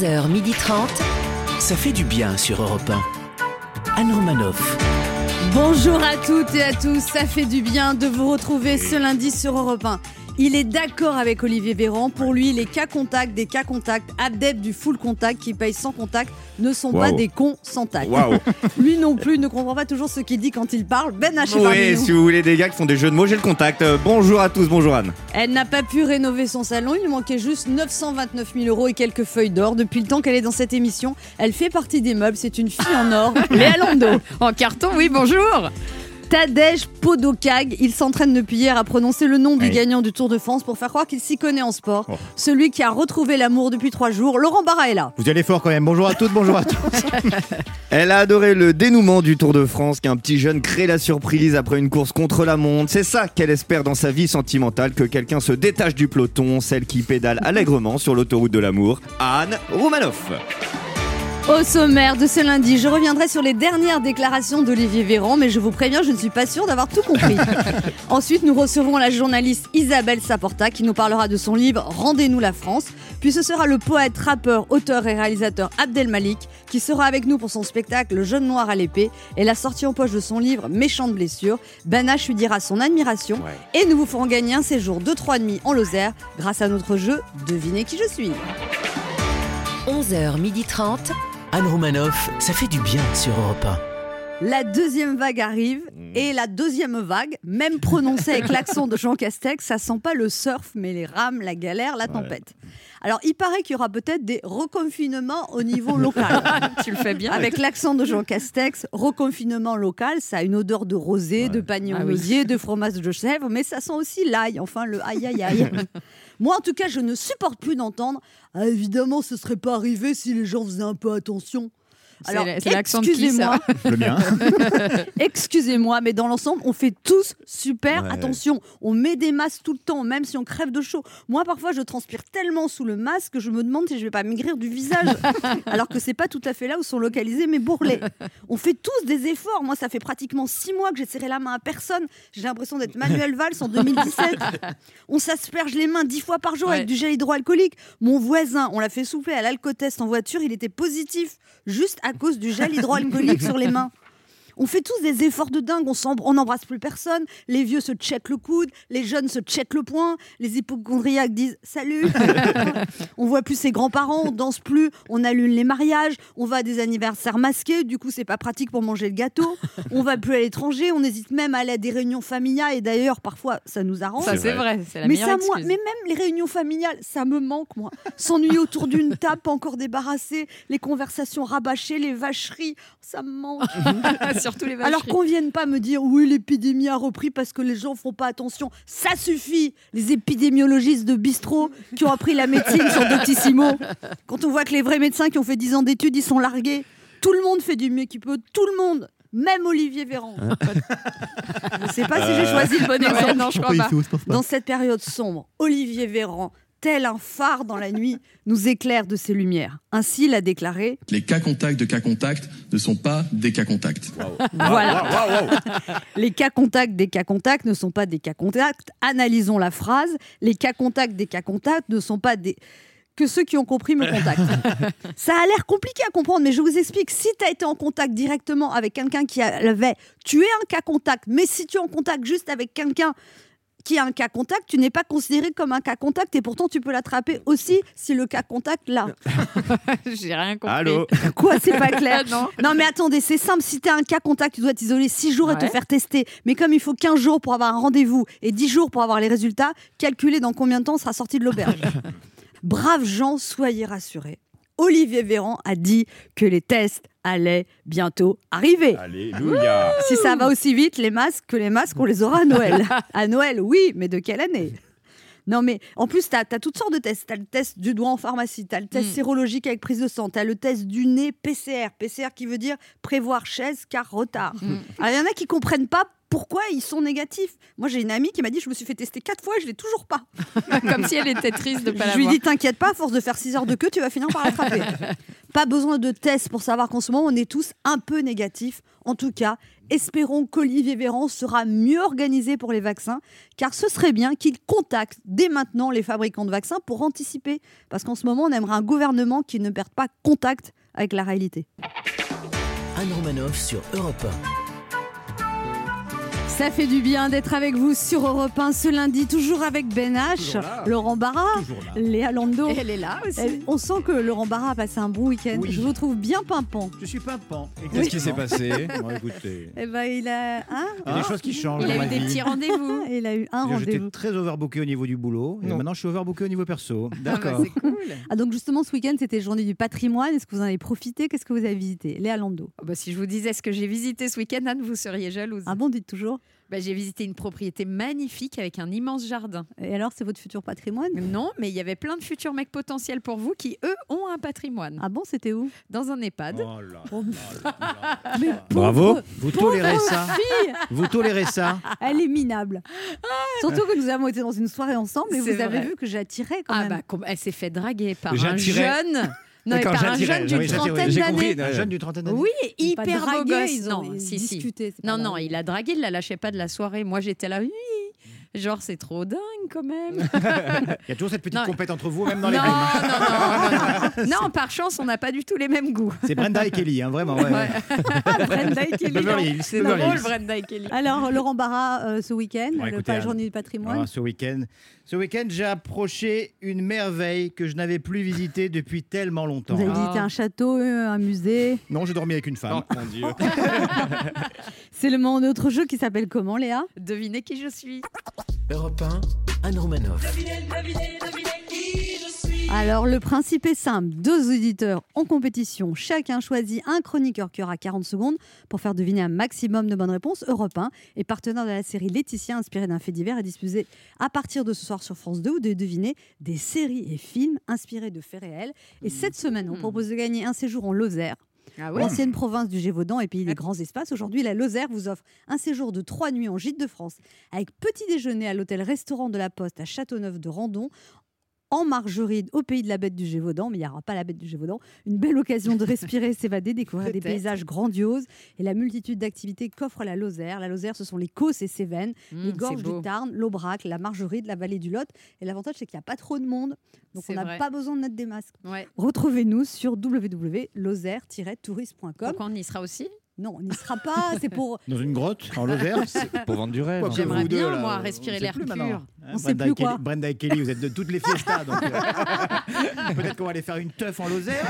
11h30. Ça fait du bien sur Europe 1. Anne Romanoff. Bonjour à toutes et à tous, ça fait du bien de vous retrouver ce lundi sur Europe 1. Il est d'accord avec Olivier Véran. Pour lui, les cas contacts des cas contacts, adeptes du full contact qui payent sans contact, ne sont pas des cons sans tact. Lui non plus ne comprend pas toujours ce qu'il dit quand il parle. Ben H Oui, si vous voulez des gars qui font des jeux de mots, j'ai le contact. Euh, bonjour à tous, bonjour Anne. Elle n'a pas pu rénover son salon, il lui manquait juste 929 000 euros et quelques feuilles d'or. Depuis le temps qu'elle est dans cette émission, elle fait partie des meubles, c'est une fille en or, Léa Lando. En carton, oui, bonjour Tadej Podokag, il s'entraîne depuis hier à prononcer le nom du Oui. gagnant du Tour de France pour faire croire qu'il s'y connaît en sport. Oh. Celui qui a retrouvé l'amour depuis trois jours, Laurent Barra est là. Vous y allez fort quand même. Bonjour à toutes, bonjour à tous. Elle a adoré le dénouement du Tour de France, qu'un petit jeune crée la surprise après une course contre la montre. C'est ça qu'elle espère dans sa vie sentimentale, que quelqu'un se détache du peloton, celle qui pédale allègrement sur l'autoroute de l'amour. Anne Romanoff. Au sommaire de ce lundi, je reviendrai sur les dernières déclarations d'Olivier Véran, mais je vous préviens, je ne suis pas sûre d'avoir tout compris. Ensuite, nous recevrons la journaliste Isabelle Saporta qui nous parlera de son livre Rendez-nous la France. Puis ce sera le poète, rappeur, auteur et réalisateur Abdel Malik qui sera avec nous pour son spectacle Le Jeune Noir à l'épée et la sortie en poche de son livre Méchante blessure. H lui dira son admiration et nous vous ferons gagner un séjour de 3 nuits en Lozère grâce à notre jeu Devinez qui je suis. 11h30. Anne Romanoff, ça fait du bien sur Europe La deuxième vague arrive et la deuxième vague, même prononcée avec l'accent de Jean Castex, ça sent pas le surf, mais les rames, la galère, la tempête. Alors, il paraît qu'il y aura peut-être des reconfinements au niveau local. Tu le fais bien. Avec l'accent de Jean Castex, reconfinement local, ça a une odeur de rosé, de pagnon Ah oui. de fromage de chèvre, mais ça sent aussi l'ail, enfin le aïe aïe aïe. Moi, en tout cas, je ne supporte plus d'entendre. Ah, évidemment, ce serait pas arrivé si les gens faisaient un peu attention. La- c'est l'accent de qui, excusez-moi, ça Le mien. Excusez-moi, mais dans l'ensemble, on fait tous super Ouais. attention. On met des masques tout le temps, même si on crève de chaud. Moi, parfois, je transpire tellement sous le masque que je me demande si je vais pas maigrir du visage. Alors que c'est pas tout à fait là où sont localisés mes bourrelets. On fait tous des efforts. Moi, ça fait pratiquement six mois que j'ai serré la main à personne. J'ai l'impression d'être Manuel Valls en 2017. On s'asperge les mains dix fois par jour Ouais. avec du gel hydroalcoolique. Mon voisin, on l'a fait souffler à l'alcotest en voiture, il était positif juste à cause du gel hydroalcoolique sur les mains. On fait tous des efforts de dingue, on n'embrasse plus personne, les vieux se checkent le coude, les jeunes se checkent le poing, les hypochondriaques disent salut. on voit plus ses grands-parents, on danse plus, on allume les mariages, on va à des anniversaires masqués, du coup c'est pas pratique pour manger le gâteau. On va plus à l'étranger, on hésite même à aller à des réunions familiales et d'ailleurs parfois ça nous arrange. Ça, c'est vrai, c'est la Mais, meilleure ça, moi, excuse. mais même les réunions familiales, ça me manque, moi. S'ennuyer autour d'une table, pas encore débarrassée, les conversations rabâchées, les vacheries, ça me manque. Surtout les Alors qu'on vienne pas me dire oui, l'épidémie a repris parce que les gens font pas attention. Ça suffit. Les épidémiologistes de bistrot qui ont appris la médecine sur Doctissimo. Quand on voit que les vrais médecins qui ont fait 10 ans d'études, ils sont largués. Tout le monde fait du mieux qu'il peut. Tout le monde. Même Olivier Véran. je sais pas si j'ai choisi le bon exemple. non, je crois pas. Dans cette période sombre, Olivier Véran, tel un phare dans la nuit, nous éclaire de ses lumières. Ainsi l'a déclaré Les cas contacts de cas contacts ne sont pas des cas contacts. Voilà. Les cas contacts des cas contacts ne sont pas des cas contacts. Analysons la phrase. Les cas contacts des cas contacts ne sont pas des que ceux qui ont compris me contactent. Ça a l'air compliqué à comprendre, mais je vous explique. Si tu as été en contact directement avec quelqu'un qui avait, tu es un cas contact. Mais si tu es en contact juste avec quelqu'un qui a un cas contact, tu n'es pas considéré comme un cas contact et pourtant tu peux l'attraper aussi si le cas contact l'a. J'ai rien compris. Allô Quoi, c'est pas clair Non. Non, mais attendez, c'est simple. Si tu as un cas contact, tu dois t'isoler 6 jours et te faire tester. Mais comme il faut 15 jours pour avoir un rendez-vous et 10 jours pour avoir les résultats, calculez dans combien de temps on sera sorti de l'auberge. Braves gens, soyez rassurés. Olivier Véran a dit que les tests allaient bientôt arriver. Alléluia. Si ça va aussi vite, les masques, que les masques, on les aura à Noël. à Noël, oui, mais de quelle année? Non, mais en plus, tu as, toutes sortes de tests. Tu as le test du doigt en pharmacie, tu as le test Mm. sérologique avec prise de sang, tu as le test du nez PCR. PCR qui veut dire prévoir chaise car retard. Mm. Alors, il y en a qui comprennent pas pourquoi ils sont négatifs. Moi, j'ai une amie qui m'a dit Je me suis fait tester quatre fois et je l'ai toujours pas. Comme si elle était triste de pas Je lui l'avoir. dis T'inquiète pas, à force de faire 6 heures de queue, tu vas finir par l'attraper. pas besoin de test pour savoir qu'en ce moment, on est tous un peu négatifs. En tout cas, espérons qu'Olivier Véran sera mieux organisé pour les vaccins, car ce serait bien qu'il contacte dès maintenant les fabricants de vaccins pour anticiper. Parce qu'en ce moment, on aimerait un gouvernement qui ne perde pas contact avec la réalité. Anne Romanoff sur Europe Ça fait du bien d'être avec vous sur Europe 1 ce lundi, toujours avec Ben H. Laurent Barra. Léa Lando. Et elle est là aussi. Elle- On sent que Laurent Barra a passé un bon week-end. Oui. Je vous trouve bien pimpant. Je suis pimpant. Qu'est-ce qui s'est passé Bon, écoutez, Eh ben, il a, hein il y a des choses qui changent Il a eu des vie. petits rendez-vous. il a eu un Déjà, J'étais rendez-vous. très overbooké au niveau du boulot. Et Non. maintenant, je suis overbooké au niveau perso. Ah bah, D'accord. c'est cool. Ah donc justement ce week-end c'était journée du patrimoine. Est-ce que vous en avez profité? Qu'est-ce que vous avez visité? Léa Lando. Oh, bah, si je vous disais ce que j'ai visité ce week-end, Anne, vous seriez jalouse. Ah bon, dites toujours. Bah, j'ai visité une propriété magnifique avec un immense jardin. Et alors c'est votre futur patrimoine? Non, mais il y avait plein de futurs mecs potentiels pour vous qui, eux, ont un patrimoine. Ah bon, c'était où? Dans un EHPAD. Oh là Oh, là là. Mais Bravo. Vous tolérez ça Vous tolérez ça elle est minable. Surtout que nous avons été dans une soirée ensemble et vous avez vu que j'attirais quand Ah même. bah, com- elle s'est fait draguer par un jeune. Non, mais par un jeune d'une trentaine d'années. compris. Un jeune du trentaine d'années Oui, hyper beau gosse. Non, si, si. Non, non, il a dragué, il la lâchait pas de la soirée. Moi, j'étais là, oui. Genre, c'est trop dingue quand même. Il y a toujours cette petite Non. compète entre vous, même dans non, les non, non, non, non. Non, par chance, on n'a pas du tout les mêmes goûts. C'est Brenda et Kelly, hein, vraiment. ouais. Ouais. Brenda et Kelly. C'est drôle. Brenda et Kelly. Alors Laurent Barra euh, ce week-end, Bon, le la journée du patrimoine. Ah, ce week-end, ce week-end, j'ai approché une merveille que je n'avais plus visitée depuis tellement longtemps. Vous avez Ah. visité un château, euh, un musée. Non, j'ai dormi avec une femme. Oh mon dieu. C'est le moment de notre jeu qui s'appelle comment Léa? Devinez qui je suis. Europe 1, Anne Romanoff. Alors le principe est simple, deux auditeurs en compétition, chacun choisit un chroniqueur qui aura 40 secondes pour faire deviner un maximum de bonnes réponses. Europe 1 est partenaire de la série Laetitia inspirée d'un fait divers et diffusée à partir de ce soir sur France 2 où de deviner des séries et films inspirés de faits réels. Et cette semaine, on propose de gagner un séjour en Lozère. Ah L'ancienne province du Gévaudan et pays des grands espaces. Aujourd'hui, la Lozère vous offre un séjour de trois nuits en gîte de France avec petit déjeuner à l'hôtel-restaurant de la Poste à Châteauneuf de Randon. En margeride au pays de la bête du Gévaudan, mais il n'y aura pas la bête du Gévaudan. Une belle occasion de respirer, s'évader, découvrir des paysages grandioses et la multitude d'activités qu'offre la Lozère. La Lozère, ce sont les Causses et Cévennes, Mmh, les gorges du Tarn, l'Aubrac, la Margeride, la vallée du Lot. Et l'avantage, c'est qu'il n'y a pas trop de monde, donc on n'a pas besoin de mettre des masques. Ouais. Retrouvez-nous sur www.lozère-tourisme.com. Pourquoi on y sera aussi Non, on n'y sera pas. C'est pour. Dans une grotte, en Lozère. Pour vendre du rêve. Que J'aimerais bien, là, moi, on respirer l'air pur. maintenant. Hein, On sait plus quoi. Brenda et Kelly, vous êtes de toutes les fiestas. donc, euh, Peut-être qu'on va aller faire une teuf en Lozère.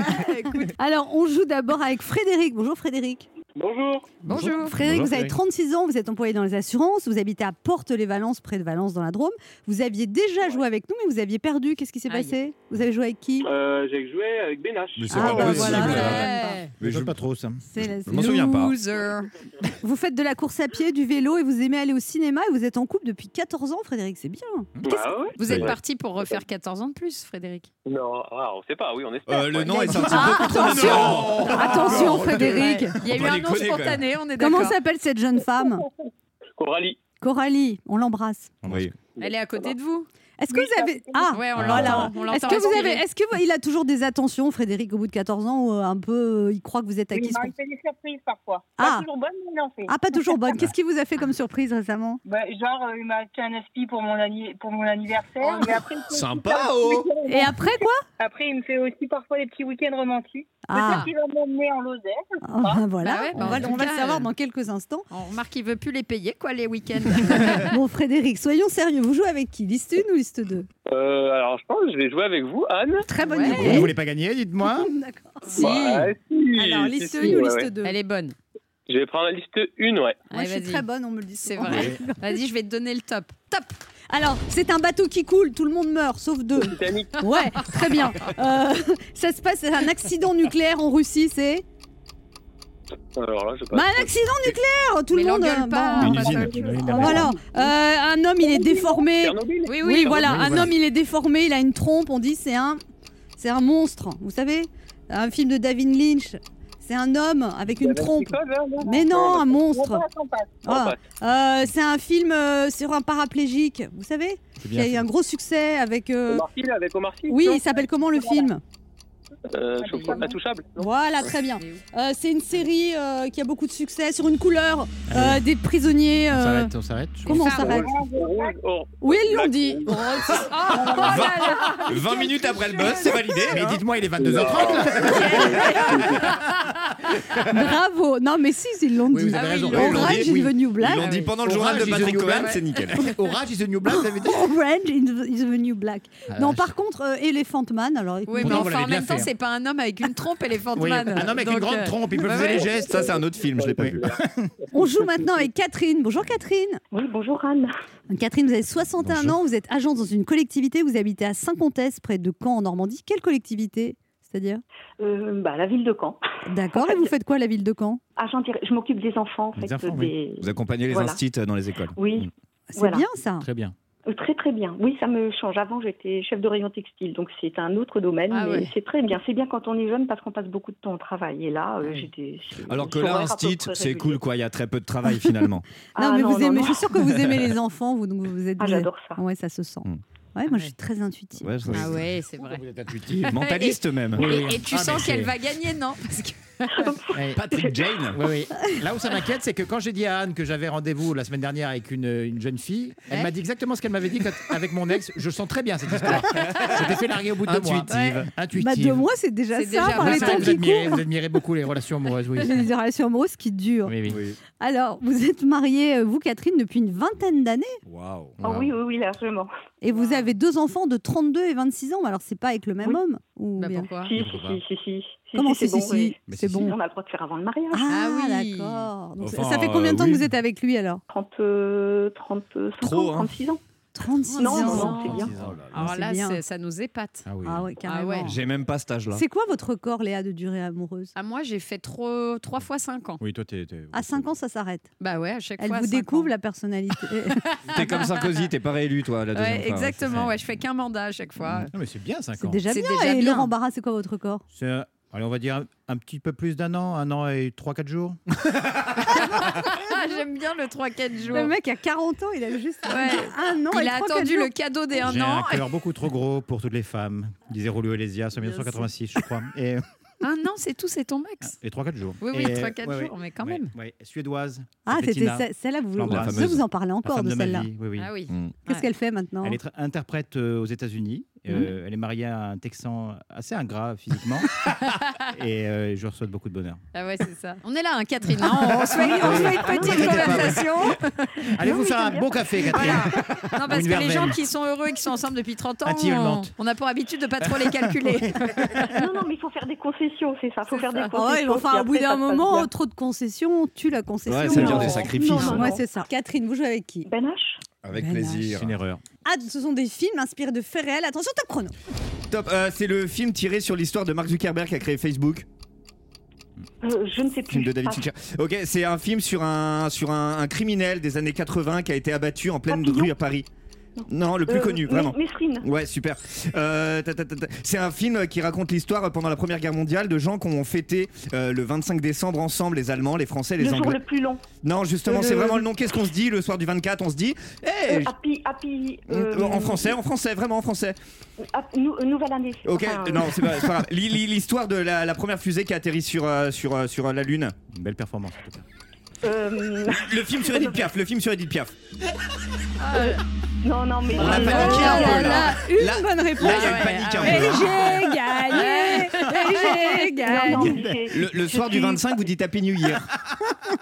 Alors, on joue d'abord avec Frédéric. Bonjour Frédéric. Bonjour. Bonjour. Frédéric, Bonjour, vous avez Frédéric. 36 ans, vous êtes employé dans les assurances, vous habitez à Porte-les-Valences, près de Valence, dans la Drôme. Vous aviez déjà joué avec nous, mais vous aviez perdu. Qu'est-ce qui s'est passé? Vous avez joué avec qui? Euh, j'ai joué avec Benache. Mais c'est Ah, pas bah possible. voilà, Ouais. voilà. Mais je pas trop ça. C'est la- Je m'en souviens pas. Vous faites de la course à pied, du vélo et vous aimez aller au cinéma et vous êtes en couple depuis 14 ans, Frédéric, c'est bien. Bah ouais. Vous êtes parti pour refaire 14 ans de plus, Frédéric? Non, ah, on sait pas, oui, on espère. Euh, le nom est sorti Ah, beaucoup attention Non Attention Frédéric. Il y a eu un spontané, on est Comment s'appelle cette jeune femme Coralie. Coralie, on l'embrasse. Oui. Elle est à côté de vous. Est-ce que vous avez ah Ouais, on voilà. l'entend. Est-ce que vous avez est-ce que il a toujours des attentions Frédéric au bout de 14 ans ou euh, un peu euh, il croit que vous êtes Oui, acquis bah, il fait des surprises parfois. Ah. Pas toujours bonnes, mais il en fait. Ah pas toujours bonne. Qu'est-ce qui vous a fait comme surprise récemment? Bah, genre, euh, il m'a acheté un aspi pour mon, anni- pour mon anniversaire. mais après, aussi Sympa, oh. Et après quoi? Après, il me fait aussi parfois des petits week-ends romantiques. Ah, Peut-être qu'il va m'emmener en Lozère. Ah, voilà, Bah ouais, bah on va, on le cas, savoir euh, dans quelques instants. On remarque qu'il veut plus les payer, quoi, les week-ends. Bon Frédéric, soyons sérieux, vous jouez avec qui? Liste 1 ou liste 2 Euh, alors, je pense que je vais jouer avec vous, Anne. Très bonne Ouais. Vous idée. ne voulez pas gagner, dites-moi D'accord. si. Bah, si, Alors liste si, 1 ouais, ou liste ouais. 2 Elle est bonne. Je vais prendre la liste 1, ouais. Moi Allez, je suis très bonne, on me le dit C'est vrai. Vas-y, je vais te donner le top. Top Alors, c'est un bateau qui coule, tout le monde meurt, sauf deux. Titanic. Ouais, très bien. Euh, ça se passe, c'est un accident nucléaire en Russie, c'est Alors là, je sais pas. bah, un accident nucléaire, tout Mais le monde. pas. Une usine. une usine euh, voilà, Euh, un homme il est déformé. Oui, Oui, oui. voilà, un voilà. homme il est déformé, il a une trompe, on dit c'est un, c'est un monstre, vous savez, un film de David Lynch. C'est un homme avec une trompe. Non Mais non, un monstre. Ah, euh, c'est un film euh, sur un paraplégique, vous savez y a eu un gros succès avec. euh, Omar Sy, là, avec Omar Sy Oui, il s'appelle comment le film Euh, Chauffeur Intouchable. non Voilà, très bien. Euh, c'est une série euh, qui a beaucoup de succès sur une couleur euh, des prisonniers. On euh, s'arrête, on s'arrête. Comment on s'arrête Oui, ils l'ont dit. Oh, c'est- là là 20 minutes après le buzz, c'est validé. Mais hein. dites-moi, il est 22h30 là Bravo. Non, mais si, ils l'ont dit. ils Orange is the new Ils black. l'ont dit pendant le Orange journal de is the Patrick new Cohen, black. c'est nickel. Orage is the new black, Orange is the- is the new black. Ah, non, par contre, euh, Elephant Man, alors Oui, mais en même temps, fait, hein. C'est pas un homme avec une trompe Elephant Oui, Man. un homme avec une grande euh, trompe, il peut faire les gestes. Ça, c'est un autre film, je l'ai pas Oui. vu. on joue maintenant avec Catherine. Bonjour Catherine. Oui, bonjour Anne. Catherine, vous avez 61 Bonjour. ans, vous êtes agente dans une collectivité, vous habitez à Saint-Comtesse, près de Caen en Normandie. Quelle collectivité C'est-à-dire? Euh, bah, la ville de Caen. D'accord, et vous faites quoi la ville de Caen? dir- je m'occupe des enfants, en Des fait. enfants, des... Vous accompagnez les Voilà. instits dans les écoles. Oui, C'est Voilà. bien ça. Très bien. Euh, très très bien. Oui, ça me change. Avant, j'étais chef de rayon textile, donc c'est un autre domaine, Ah mais ouais. c'est très bien. C'est bien quand on est jeune parce qu'on passe beaucoup de temps au travail. Et là, euh, Oui. j'étais. Alors que là, instit, près c'est cool, quoi. Il y a très peu de travail finalement. Ah, non, mais vous non, aimez, non. je suis sûre que vous aimez les enfants, vous, donc vous êtes. Ah, j'adore ça. Ouais, ça se sent. Mm. Ouais, moi je Ouais. suis très intuitive. Ouais, Ah ouais, c'est vrai. Vous êtes intuitif. Mentaliste même. Et, et tu Ah, sens qu'elle va gagner, non? Parce que- Patrick Jane. Oui, oui. Là où ça m'inquiète, c'est que quand j'ai dit à Anne que j'avais rendez-vous la semaine dernière avec une, une jeune fille, elle Ouais. m'a dit exactement ce qu'elle m'avait dit quand- avec mon ex. Je sens très bien cette histoire. Je t'ai fait larguer au bout de deux mois. Intuitive. Ouais. Intuitive. Bah, deux mois, c'est déjà ça, déjà par les temps vous qui admirez, courent. vous admirez beaucoup les relations amoureuses, oui. Les relations amoureuses qui durent. Oui, oui. Oui. Alors, vous êtes mariée, euh, vous Catherine, depuis une vingtaine d'années? Waouh. Oh, oui, oui, oui, largement. Et vous avez deux enfants de 32 et 26 ans. Mais Alors, c'est pas avec le même Oui. homme ou Bah, bien pourquoi Si, si, pourquoi si, si, Comment si, c'est si, bon, si C'est si, bon. On a le droit de faire avant le mariage. Ah, Ah oui. d'accord. Ça- Enfin, ça fait combien de temps euh, que vous êtes avec lui alors? 30, euh, 35 Trop, ans, hein. 36 ans. 36 Non, ans. non, non, c'est bien. Alors là, bien. ça nous épate. Ah oui. Ah ouais, carrément. ouais. J'ai même pas cet âge-là. C'est quoi votre corps, Léa, de durée amoureuse? Ah, moi, j'ai fait trop, trois fois 5 ans. Oui, toi, t'es. t'es- À 5 ans, ça s'arrête. Bah ouais, à chaque Elle fois. vous cinq découvre ans. la personnalité. T'es comme Sarkozy, t'es pas réélu, toi, la deuxième Ouais, fois. exactement. Ouais, je fais qu'un mandat à chaque fois. Non, mais c'est bien 5 C'est ans. déjà C'est bien. déjà et bien. Laurent Barra, c'est quoi votre corps? C'est, allez, on va dire un, un petit peu plus d'un an, un an et 3-4 jours. Ah, J'aime bien le 3-4 jours. Le mec a 40 ans, il a juste Ouais. un an. Il et a trois, attendu quatre le jours. cadeau des 1 J'ai un an. cœur beaucoup trop gros pour toutes les femmes, disait Rolio Elésias en 1986, je crois. Et, Un an, c'est tout, c'est ton max. et 3-4 jours. Oui, oui, Et- 3-4 ouais, ouais. jours, mais quand Ouais, même. ouais. Suédoise. Ah, c'était celle-là, vous, fameuse. vous en parlez la encore femme de de celle-là. Oui, oui. Ah oui. Mm. Qu'est-ce Ouais. qu'elle fait maintenant? Elle est interprète euh, aux États-Unis. Euh, Elle est mariée à un Texan assez ingrat physiquement. et euh, je reçois beaucoup de bonheur. Ah ouais, c'est ça. On est là, hein, Catherine. hein, on se fait, on se fait une petite Ne conversation. Allez vous faire un bon café, Catherine. Non, parce que les gens qui sont heureux et qui sont ensemble depuis 30 ans, on, on a pour habitude de pas trop les calculer. non, non, mais il faut faire des concessions, c'est ça. Il faut faire ça. des Ah concessions. enfin, au bout d'un moment, trop de concessions tue la concession. Ouais, ça veut dire Non. des sacrifices. Non, Ouais, non, non. c'est ça. Catherine, vous jouez avec qui? Ben H Avec Ben plaisir. C'est une erreur. Ah, ce sont des films inspirés de faits réels. Attention, top chrono. Top, euh, c'est le film tiré sur l'histoire de Mark Zuckerberg qui a créé Facebook. Euh, Je ne sais plus. Film de David Ah, Fincher. Ok, c'est un film sur un sur un, un criminel des années 80 qui a été abattu en pleine Papillon rue à Paris. Non, le plus euh, connu, vraiment. Mesrine. Ouais, super. Euh. C'est un film qui raconte l'histoire pendant la Première Guerre mondiale de gens qui ont fêté euh, le 25 décembre ensemble, les Allemands, les Français, les Le jour Anglais. le plus long. Non, justement, Le- c'est vraiment le nom. Qu'est-ce qu'on se dit le soir du 24 On se dit, hey, Euh, happy, happy. euh, en français, en français, vraiment en français. nou- nouvelle année. Ok, Enfin, non, c'est pas, pas L'histoire de la, la première fusée qui a atterri sur, sur, sur la Lune. Une belle performance en tout cas. euh, Le film sur Edith Piaf, le film sur Edith Piaf. Non, non, mais. On a paniqué un non, peu, là, une bonne réponse. Là, il y a une panique un ouais. peu. Et hein. j'ai gagné Non, gagné non, mais j'ai- Le, soir du suis- 25, vous dites Happy New Year.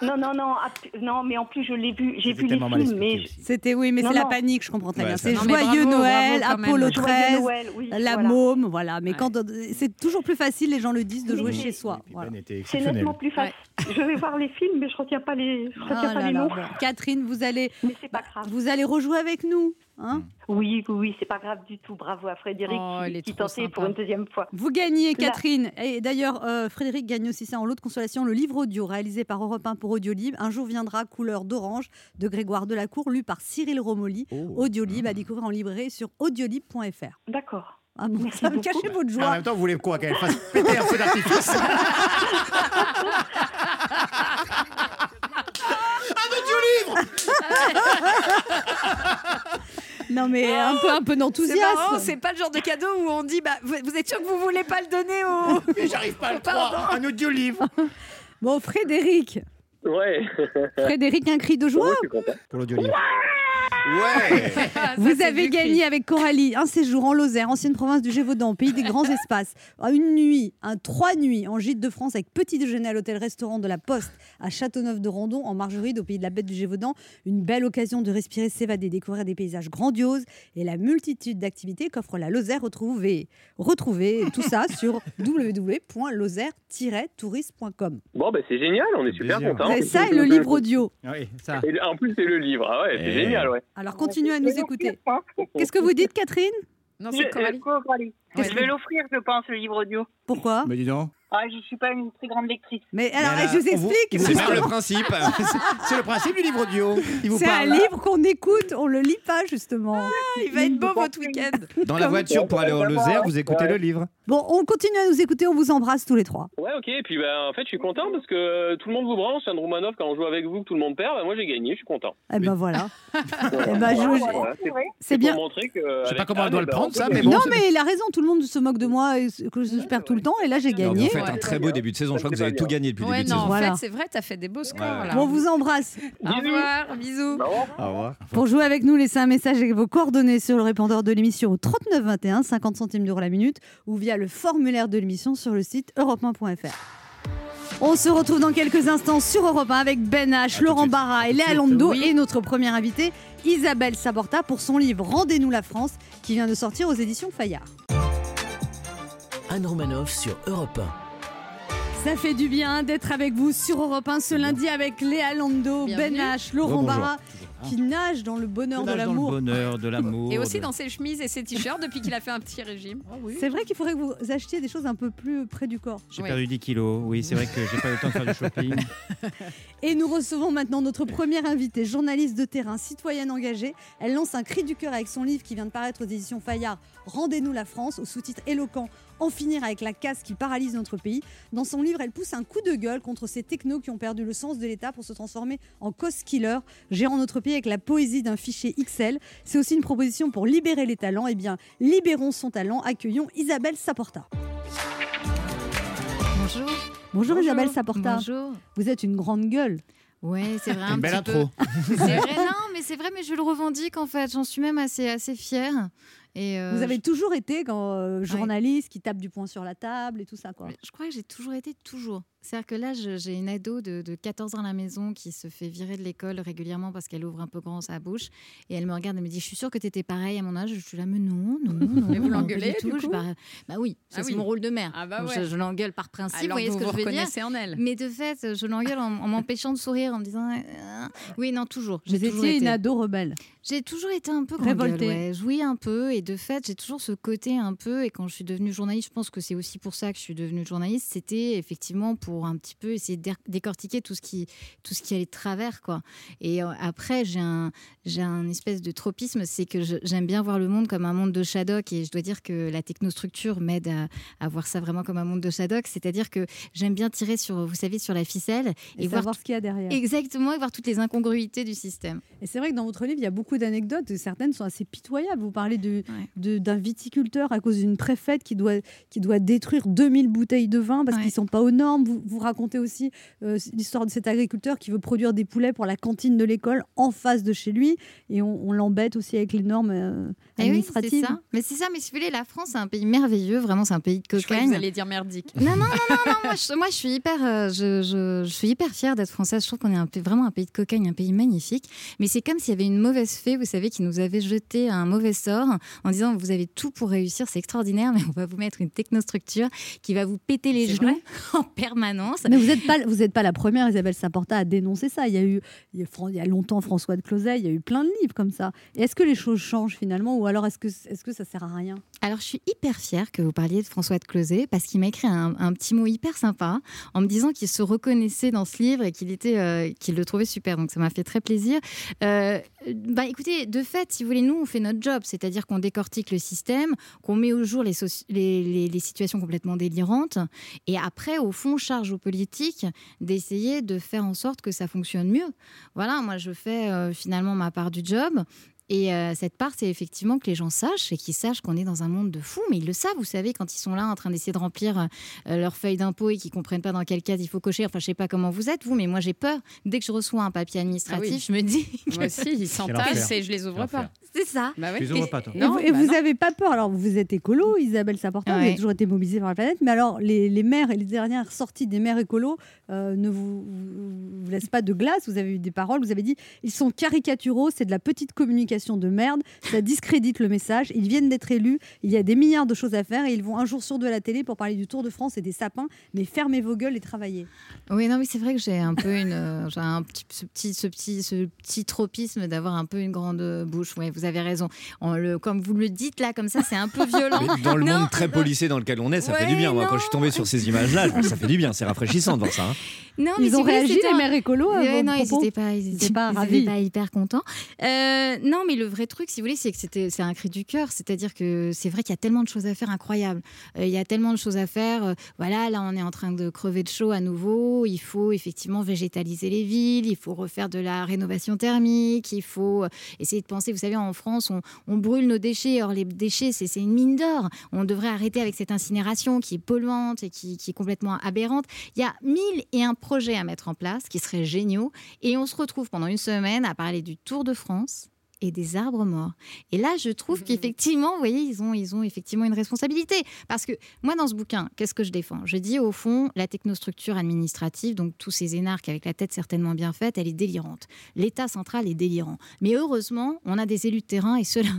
Non, non, non, non, mais en plus, je l'ai vu. J'ai C'était vu les tellement mal films, mais. expliqué aussi. C'était, oui, mais Non, c'est la non. panique, je comprends très Ouais, bien. ça C'est va. Non, mais Joyeux bravo, Noël, bravo quand même. Apollo Joyeux 13, Noël, oui, la voilà. môme, voilà. Mais quand c'est toujours plus facile, les gens le disent, de jouer oui. chez soi. Voilà. Ben était C'est exceptionnel. nettement plus facile. Je vais voir les films, mais je retiens pas les, je retiens Ah pas là les là, noms. bon. Catherine, vous allez, Mais c'est pas grave. vous allez rejouer avec nous. Hein Oui, oui, oui, c'est pas grave du tout. Bravo à Frédéric Oh, il est qui, qui trop tentait sympa. pour une deuxième fois. Vous gagnez, Là- Catherine. Et d'ailleurs, euh, Frédéric gagne aussi ça en lot de consolation, le livre audio réalisé par Europe 1 pour Audiolib. Un jour viendra, couleur d'orange, de Grégoire Delacour, lu par Cyril Romoli. Oh. Audiolib à découvrir en librairie sur audiolib.fr. D'accord. Ah bon, ça va cacher votre En joie. même temps, vous voulez quoi Qu'elle fasse péter un feu d'artifice Non mais un peu, un peu d'enthousiasme. c'est pas le genre de cadeau où on dit bah, vous, vous êtes sûr que vous voulez pas le donner au. Mais j'arrive pas à le croire Un audio livre Bon, Frédéric. Ouais. Frédéric, un cri de joie. Pour l'audio livre. Ouais ça, Vous avez cri. gagné avec Coralie un séjour en Lozère, ancienne province du Gévaudan, pays des grands espaces. Une nuit, un trois nuits en gîte de France avec petit déjeuner à l'hôtel-restaurant de la Poste à Châteauneuf-de-Randon, en Margeride, au pays de la Bête du Gévaudan. Une belle occasion de respirer, s'évader, découvrir des paysages grandioses et la multitude d'activités qu'offre la Lozère. Retrouvez, retrouvez tout ça sur www.lozère-tourisme.com. Bon, bah, c'est génial, on est super contents. Ça et le livre audio. Oui, ça. Et en plus, c'est le livre. Ah ouais, c'est Eh. génial, ouais. Alors continuez à nous écouter. Qu'est-ce que vous dites, Catherine? Non, Je, c'est Coralie. Coralie. Ouais. Je vais l'offrir, je pense, le livre audio. Pourquoi? Mais dis donc. Ah, je suis pas une très grande lectrice. Mais alors, là, je vous explique. vous C'est même le principe. C'est le principe du livre audio. C'est un livre qu'on écoute, on le lit pas justement. Il va être beau votre week-end. Dans la voiture pour aller au Lozère, vous écoutez le livre. Bon, on continue à nous écouter, on vous embrasse tous les trois. Ouais, ok. Et puis, bah, en fait, je suis content parce que euh, tout le monde vous branche. Un Romanov, quand on joue avec vous, que tout le monde perd, bah, moi, j'ai gagné. Je suis content. Eh ben voilà. Ben, je- Voilà, C'est vrai. C'est bien. Pour montrer que. Je sais avec pas comment elle Anne, doit le ben, prendre, ça, mais bon. non mais il a raison, tout le monde se moque de moi et que je perds tout le temps et là j'ai gagné. Faites un très beau début de saison. Je crois que vous avez tout gagné depuis le début de saison. en fait, c'est vrai, t'as fait des beaux scores. Ouais. là. Bon, on vous embrasse. Au revoir, bisous. Au revoir. Pour jouer avec nous, laissez un message avec vos coordonnées sur le répondeur de l'émission au 39 21, 50 centimes d'euros la minute ou via le formulaire de l'émission sur le site europe1.fr. On se retrouve dans quelques instants sur Europe 1 avec Ben H, Laurent. Barra et Léa Oui. et notre première invitée Isabelle Saborta pour son livre Rendez-nous la France qui vient de sortir aux éditions Fayard. Anne Romanoff sur Europe Ça fait du bien d'être avec vous sur Europe 1 ce lundi avec Léa Lando, Bienvenue. Ben H, Laurent. Barra qui nagent dans le bonheur de Nage dans le bonheur, de l'amour. Et aussi dans ses chemises et ses t-shirts depuis qu'il a fait un petit régime. C'est vrai qu'il faudrait que vous achetiez des choses un peu plus près du corps. J'ai Oui. perdu 10 kilos. Oui, c'est vrai que j'ai pas eu le temps de faire du shopping. Et nous recevons maintenant notre première invitée, journaliste de terrain, citoyenne engagée. Elle lance un cri du cœur avec son livre qui vient de paraître aux éditions Fayard, Rendez-nous la France, au sous-titre éloquent En finir avec la casse qui paralyse notre pays. Dans son livre, elle pousse un coup de gueule contre ces technos qui ont perdu le sens de l'État pour se transformer en cost killer, gérant notre pays avec la poésie d'un fichier XL. C'est aussi une proposition pour libérer les talents. Eh bien, libérons son talent. Accueillons Isabelle Saporta. Bonjour. Bonjour, Isabelle Saporta. Bonjour. Vous êtes une grande gueule. Ouais, c'est vrai. Une un belle petit intro. peu. C'est vrai, non, mais c'est vrai, mais je le revendique en fait. J'en suis même assez, assez fière. Et euh, Vous avez toujours été quand, euh, journaliste qui tape du poing sur la table et tout ça. Quoi. je crois que j'ai toujours été toujours. C'est-à-dire que là, j'ai une ado de, de 14 ans à la maison qui se fait virer de l'école régulièrement parce qu'elle ouvre un peu grand sa bouche. Et elle me regarde, elle me dit Je suis sûre que tu étais pareil à mon âge. Je suis là, mais non, non, non. Mais vous l'engueulez, tout. Je pars- Bah oui, Ah c'est oui. mon rôle de mère. Ah bah ouais. je, je l'engueule par principe. Alors vous voyez vous ce que vous je veux dire en elle. Mais de fait, je l'engueule en, en m'empêchant de sourire, en me disant euh, Oui, non, toujours. Vous étiez une été. ado rebelle. J'ai toujours été un peu Révoltée. ouais. Oui, un peu. Et de fait, j'ai toujours ce côté un peu. Et quand je suis devenue journaliste, je pense que c'est aussi pour ça que je suis devenue journaliste. C'était effectivement pour un petit peu essayer de dé- décortiquer tout ce qui, tout ce qui allait de travers, quoi. Et euh, après, j'ai un, j'ai un espèce de tropisme, c'est que j'aime bien voir le monde comme un monde de Shadok. Et je dois dire que la technostructure m'aide à, à voir ça vraiment comme un monde de Shadok. C'est-à-dire que j'aime bien tirer sur, vous savez, sur la ficelle Et, et, voir ce qu'il y a derrière. exactement et voir toutes les incongruités du système. Et c'est vrai que dans votre livre, il y a beaucoup d'anecdotes, certaines sont assez pitoyables. Vous parlez de- Ouais. d'un viticulteur à cause d'une préfète qui doit, qui doit détruire 2000 bouteilles de vin parce Ouais. qu'ils ne sont pas aux normes. Vous, vous racontez aussi euh, l'histoire de cet agriculteur qui veut produire des poulets pour la cantine de l'école en face de chez lui, et on, on l'embête aussi avec les normes euh, Eh oui, administratives. c'est ça. Mais c'est ça, mais si vous voulez, la France, c'est un pays merveilleux, vraiment, c'est un pays de Je cocagne. vous alliez dire merdique. Non, non, non, non, non, moi, je, moi, je suis hyper, euh, je, je- je suis hyper fière d'être française. Je trouve qu'on est un vraiment un pays de cocagne, un pays magnifique. Mais c'est comme s'il y avait une mauvaise fée, vous savez, qui nous avait jeté un mauvais sort en disant vous avez tout pour réussir, c'est extraordinaire, mais on va vous mettre une technostructure qui va vous péter les genoux en permanence. Mais vous n'êtes pas, vous êtes pas la première, Isabelle Saporta, à dénoncer ça. Il y a eu, il y a, longtemps François de Closet, il y a eu plein de livres comme ça. Est-ce que les choses changent finalement, ou alors est-ce que, est-ce que ça sert à rien? Alors, je suis hyper fière que vous parliez de François de Closet parce qu'il m'a écrit un, petit mot hyper sympa en me disant qu'il se reconnaissait dans ce livre et qu'il était, euh, qu'il le trouvait super. Donc, ça m'a fait très plaisir. Euh, bah, écoutez, de fait, si vous voulez, nous, on fait notre job, c'est-à-dire qu'on décortique le système, qu'on met au jour les situations complètement délirantes, et après, au fond, charge aux politiques d'essayer de faire en sorte que ça fonctionne mieux. Voilà, moi, je fais euh, finalement ma part du job. Et euh, cette part, c'est effectivement que les gens sachent et qu'ils sachent qu'on est dans un monde de fous. Mais ils le savent, vous savez, quand ils sont là en train d'essayer de remplir euh, leur feuille d'impôt et qu'ils comprennent pas dans quelle case il faut cocher. Enfin, je sais pas comment vous êtes, vous, mais moi, j'ai peur. Dès que je reçois un papier administratif, Ah oui. je me dis. Moi aussi, ils s'entassent et je les ouvre pas. C'est ça. Bah Tu les ouvres pas, toi Et, Non, vous, et bah vous non. avez pas peur Alors, vous êtes écolo, Isabelle Saporta, vous Ouais. avez toujours été mobilisée par la planète, mais alors, les, les maires et les dernières sorties des maires écolos euh, ne vous, vous, vous laissent pas de glace. Vous avez eu des paroles, vous avez dit ils sont caricaturaux, c'est de la petite communication de merde, ça discrédite le message. Ils viennent d'être élus, il y a des milliards de choses à faire et ils vont un jour sur deux à la télé pour parler du Tour de France et des sapins, mais fermez vos gueules et travaillez. Oui, non, mais c'est vrai que j'ai un peu une, euh, j'ai un petit, ce petit, ce petit, ce petit tropisme d'avoir un peu une grande bouche. Oui, vous avez raison. On le, comme vous le dites là, comme ça, c'est un peu violent. Mais dans le Non, monde très policé dans lequel on est, ça fait du bien. Moi, quand je suis tombé sur ces images-là, ça fait du bien. C'est rafraîchissant de voir ça. hein. Non, mais Ils ont réagi, c'était les un- maires écolos vos non, ils propos n'étaient pas, ils étaient, pas ils ravis. étaient pas hyper contents. Euh, non, mais le vrai truc, si vous voulez, c'est que c'est un cri du cœur. C'est-à-dire que c'est vrai qu'il y a tellement de choses à faire incroyables. Euh, il y a tellement de choses à faire. Euh, voilà, là, on est en train de crever de chaud à nouveau. Il faut effectivement végétaliser les villes. Il faut refaire de la rénovation thermique. Il faut euh, essayer de penser. Vous savez, en France, on, brûle nos déchets. Or, les déchets, c'est, c'est une mine d'or. On devrait arrêter avec cette incinération qui est polluante et qui, qui est complètement aberrante. Il y a mille et un projets à mettre en place qui seraient géniaux. Et on se retrouve pendant une semaine à parler du Tour de France et des arbres morts. Et là, je trouve qu'effectivement, vous voyez, ils ont, ils ont effectivement une responsabilité. Parce que moi, dans ce bouquin, qu'est-ce que je défends? Je dis, au fond, la technostructure administrative, donc tous ces énarques avec la tête certainement bien faite, elle est délirante. L'État central est délirant. Mais heureusement, on a des élus de terrain et ceux-là,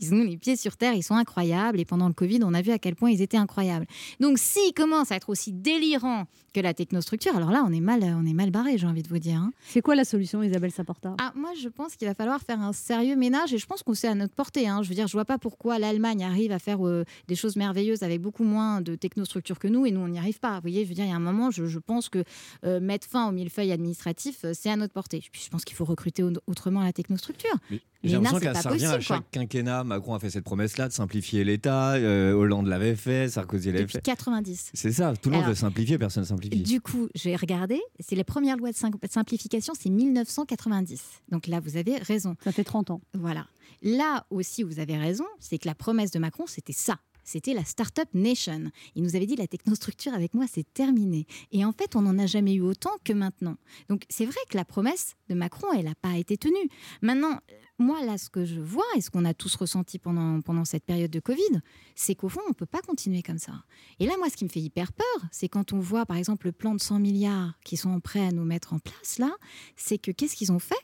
ils ont les pieds sur terre, ils sont incroyables. Et pendant le Covid, on a vu à quel point ils étaient incroyables. Donc, s'ils commencent à être aussi délirants que la technostructure, alors là, on est mal, on est mal barré, j'ai envie de vous dire. hein. C'est quoi la solution, Isabelle Saporta? Ah, moi, je pense qu'il va falloir faire un sérieux ménage et je pense qu'on sait à notre portée. hein. Je veux dire, je vois pas pourquoi l'Allemagne arrive à faire euh, des choses merveilleuses avec beaucoup moins de technostructure que nous et nous, on n'y arrive pas. Vous voyez, je veux dire, il y a un moment, je, je pense que euh, mettre fin au millefeuille administratif, euh, c'est à notre portée. Puis je pense qu'il faut recruter au- autrement la technostructure. Mais là, l'impression que ça revient à quoi. chaque quinquennat. Macron a fait cette promesse-là de simplifier l'État. euh, Hollande l'avait fait, Sarkozy l'avait Depuis fait. 90. C'est ça, tout le monde Alors, veut simplifier, personne ne simplifie. Du coup, j'ai regardé, c'est les premières lois de sim- simplification, c'est 1990. Donc là, vous avez raison. Ça fait 30 ans. Voilà. Là aussi, vous avez raison, c'est que la promesse de Macron, c'était ça. C'était la Startup Nation. Il nous avait dit la technostructure avec moi, c'est terminé. Et en fait, on n'en a jamais eu autant que maintenant. Donc c'est vrai que la promesse de Macron, elle n'a pas été tenue. Maintenant, euh, moi, là, ce que je vois et ce qu'on a tous ressenti pendant, pendant cette période de Covid, c'est qu'au fond, on ne peut pas continuer comme ça. Et là, moi, ce qui me fait hyper peur, c'est quand on voit, par exemple, le plan de 100 milliards qui sont prêts à nous mettre en place, là, c'est que qu'est-ce qu'ils ont fait?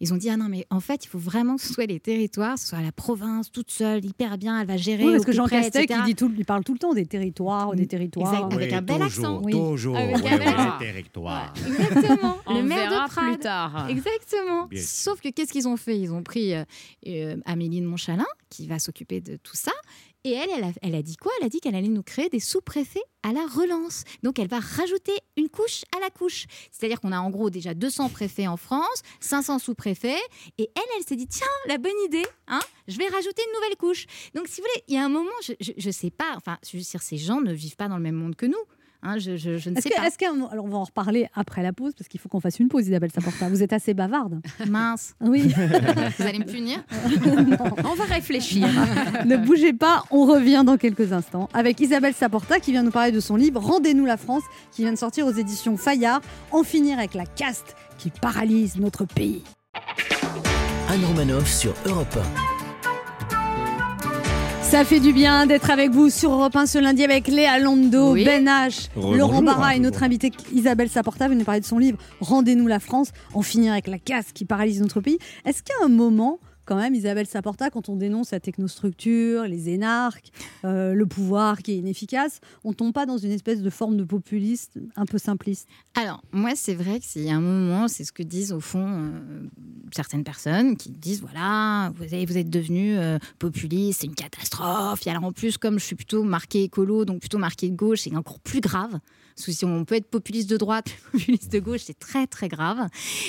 Ils ont dit ah non mais en fait il faut vraiment que ce soit les territoires, ce soit la province toute seule hyper bien, elle va gérer. Oui, parce que Jean près, Castex, il, dit tout, il parle tout le temps des territoires, des territoires. Exact, avec un bel accent. Oui. Toujours. Avec un bel accent. les territoires. Exactement. On le maire verra de Prades. plus tard. Exactement. Bien. Sauf que qu'est-ce qu'ils ont fait? Ils ont pris euh, euh, Amélie de Montchalin, qui va s'occuper de tout ça. Et elle, elle a, dit quoi? Elle a dit qu'elle allait nous créer des sous-préfets à la relance. Donc elle va rajouter une couche à la couche. C'est-à-dire qu'on a en gros déjà 200 préfets en France, 500 sous-préfets. Et elle, elle s'est dit tiens, la bonne idée, hein je vais rajouter une nouvelle couche. Donc si vous voulez, il y a un moment, je ne sais pas, enfin, ces gens ne vivent pas dans le même monde que nous. Hein, je, je- je ne Est-ce sais que- pas. moment- alors on va en reparler après la pause parce qu'il faut qu'on fasse une pause, Isabelle Saporta. Vous êtes assez bavarde. Mince. Oui. Vous allez me punir On va réfléchir. ne bougez pas, on revient dans quelques instants avec Isabelle Saporta qui vient nous parler de son livre Rendez-nous la France qui vient de sortir aux éditions Fayard. En finir avec la caste qui paralyse notre pays. Anne Romanoff sur Europe Ça fait du bien d'être avec vous sur Europe 1 ce lundi avec Léa Lando, Oui. Ben H. Laurent Barra et notre invitée Isabelle Saporta vient nous parler de son livre Rendez-nous la France, en finir avec la casse qui paralyse notre pays. Est-ce qu'à un moment, quand même, Isabelle Saporta, quand on dénonce la technostructure, les énarques, euh, le pouvoir qui est inefficace, on tombe pas dans une espèce de forme de populiste un peu simpliste Alors, moi, c'est vrai que a un moment, c'est ce que disent au fond euh, certaines personnes qui disent voilà, vous, avez- vous êtes devenu euh, populiste, c'est une catastrophe. Et alors, en plus, comme je suis plutôt marqué écolo, donc plutôt marqué de gauche, c'est encore plus grave. Parce que si on peut être populiste de droite, populiste de gauche, c'est très très grave.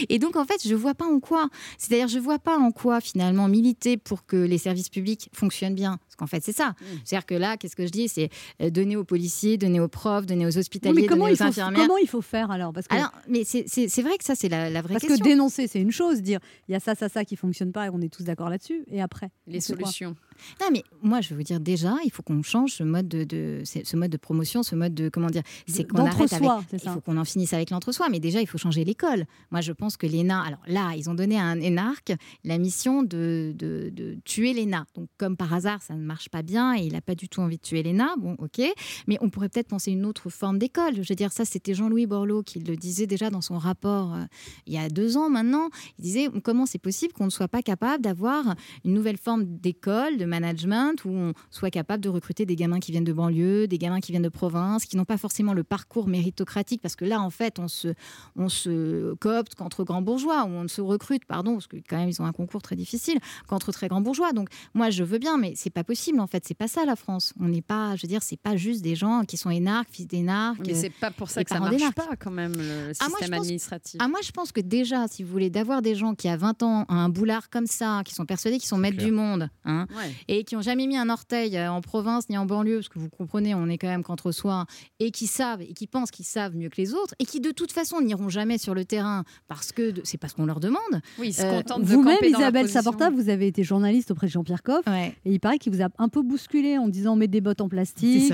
Et donc en fait, je vois pas en quoi. C'est-à-dire, je vois pas en quoi finalement militer pour que les services publics fonctionnent bien. Parce qu'en fait, c'est ça. C'est-à-dire que là, qu'est-ce que je dis? C'est euh, donner aux policiers, donner aux profs, donner aux hospitaliers, donner il, aux faut, infirmières. comment il faut faire alors? Parce que, Alors, mais c'est- vrai que ça, c'est la, la vraie parce que question. dénoncer, c'est une chose, dire il y a ça, ça, ça qui fonctionne pas et on est tous d'accord là-dessus. Et après Les quoi solutions. Non, mais moi, je veux dire déjà, il faut qu'on change ce mode de, de- ce ce mode de promotion, ce mode de comment dire, c'est qu'on arrête avec. Il faut qu'on en finisse avec l'entre-soi, mais déjà, il faut changer l'école. Moi, je pense que l'ENA, alors là, ils ont donné à un énarque la mission de, de, de tuer l'ENA. Donc, comme par hasard, ça ne marche pas bien et il n'a pas du tout envie de tuer l'ENA. Bon, ok. Mais on pourrait peut-être penser une autre forme d'école. Je veux dire, ça, c'était Jean-Louis Borloo qui le disait déjà dans son rapport euh, il y a deux ans maintenant. Il disait comment c'est possible qu'on ne soit pas capable d'avoir une nouvelle forme d'école, de management, où on soit capable de recruter des gamins qui viennent de banlieue, des gamins qui viennent de province, qui n'ont pas forcément le parcours méritocratique, parce que là, en fait, on se, on se coopte qu'entre grands bourgeois, ou on se recrute, pardon, parce que quand même, ils ont un concours très difficile, qu'entre très grands bourgeois. Donc, moi, je veux bien, mais c'est pas possible, en fait. C'est pas ça, la France. On n'est pas, je veux dire, c'est pas juste des gens qui sont énarques, fils d'énarques. Mais euh, c'est pas pour ça que ça marche d'énarques. pas quand même le Ah, moi, je système pense- administratif. ah, moi, je pense que déjà, si vous voulez, d'avoir des gens qui, à 20 ans, ont un boulard comme ça, qui sont persuadés qu'ils sont maîtres clair. du monde, hein, Ouais. Et qui ont jamais mis un orteil euh, en province ni en banlieue, parce que vous comprenez, on est quand même qu'entre soi, et qui savent, et qui pensent qu'ils savent mieux que les autres, et qui de toute façon n'iront jamais sur le terrain parce que de- c'est pas ce qu'on leur demande. Oui, ils se Euh, contentent de Vous-même, Isabelle. Saporta, vous avez été journaliste auprès de Jean-Pierre Coff. Ouais. Et il paraît qu'il vous a un peu bousculé en disant mets des bottes en plastique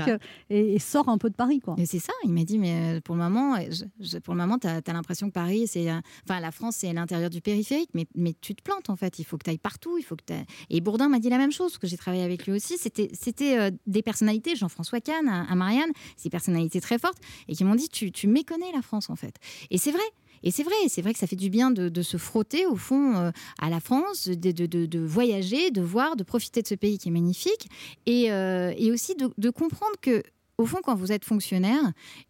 et, et sors un peu de Paris. Quoi. Et c'est ça, il m'a dit, mais euh, pour le moment, je- je- pour le moment, tu as, l'impression que Paris, c'est, enfin, la France, c'est l'intérieur du périphérique, mais, mais tu te plantes en fait. Il faut que tu ailles partout. Il faut que Et Bourdin m'a dit la même chose, que j'ai travaillé avec lui aussi. C'était, c'était euh, des personnalités, Jean-François Kahn, à, Marianne, des personnalités très fortes, et qui m'ont dit, tu, tu méconnais la France en fait. Et c'est vrai. Et c'est vrai, c'est vrai que ça fait du bien de, de se frotter au fond euh, à la France, de, de- de- voyager, de voir, de profiter de ce pays qui est magnifique, et, euh, et aussi de comprendre que au fond, quand vous êtes fonctionnaire,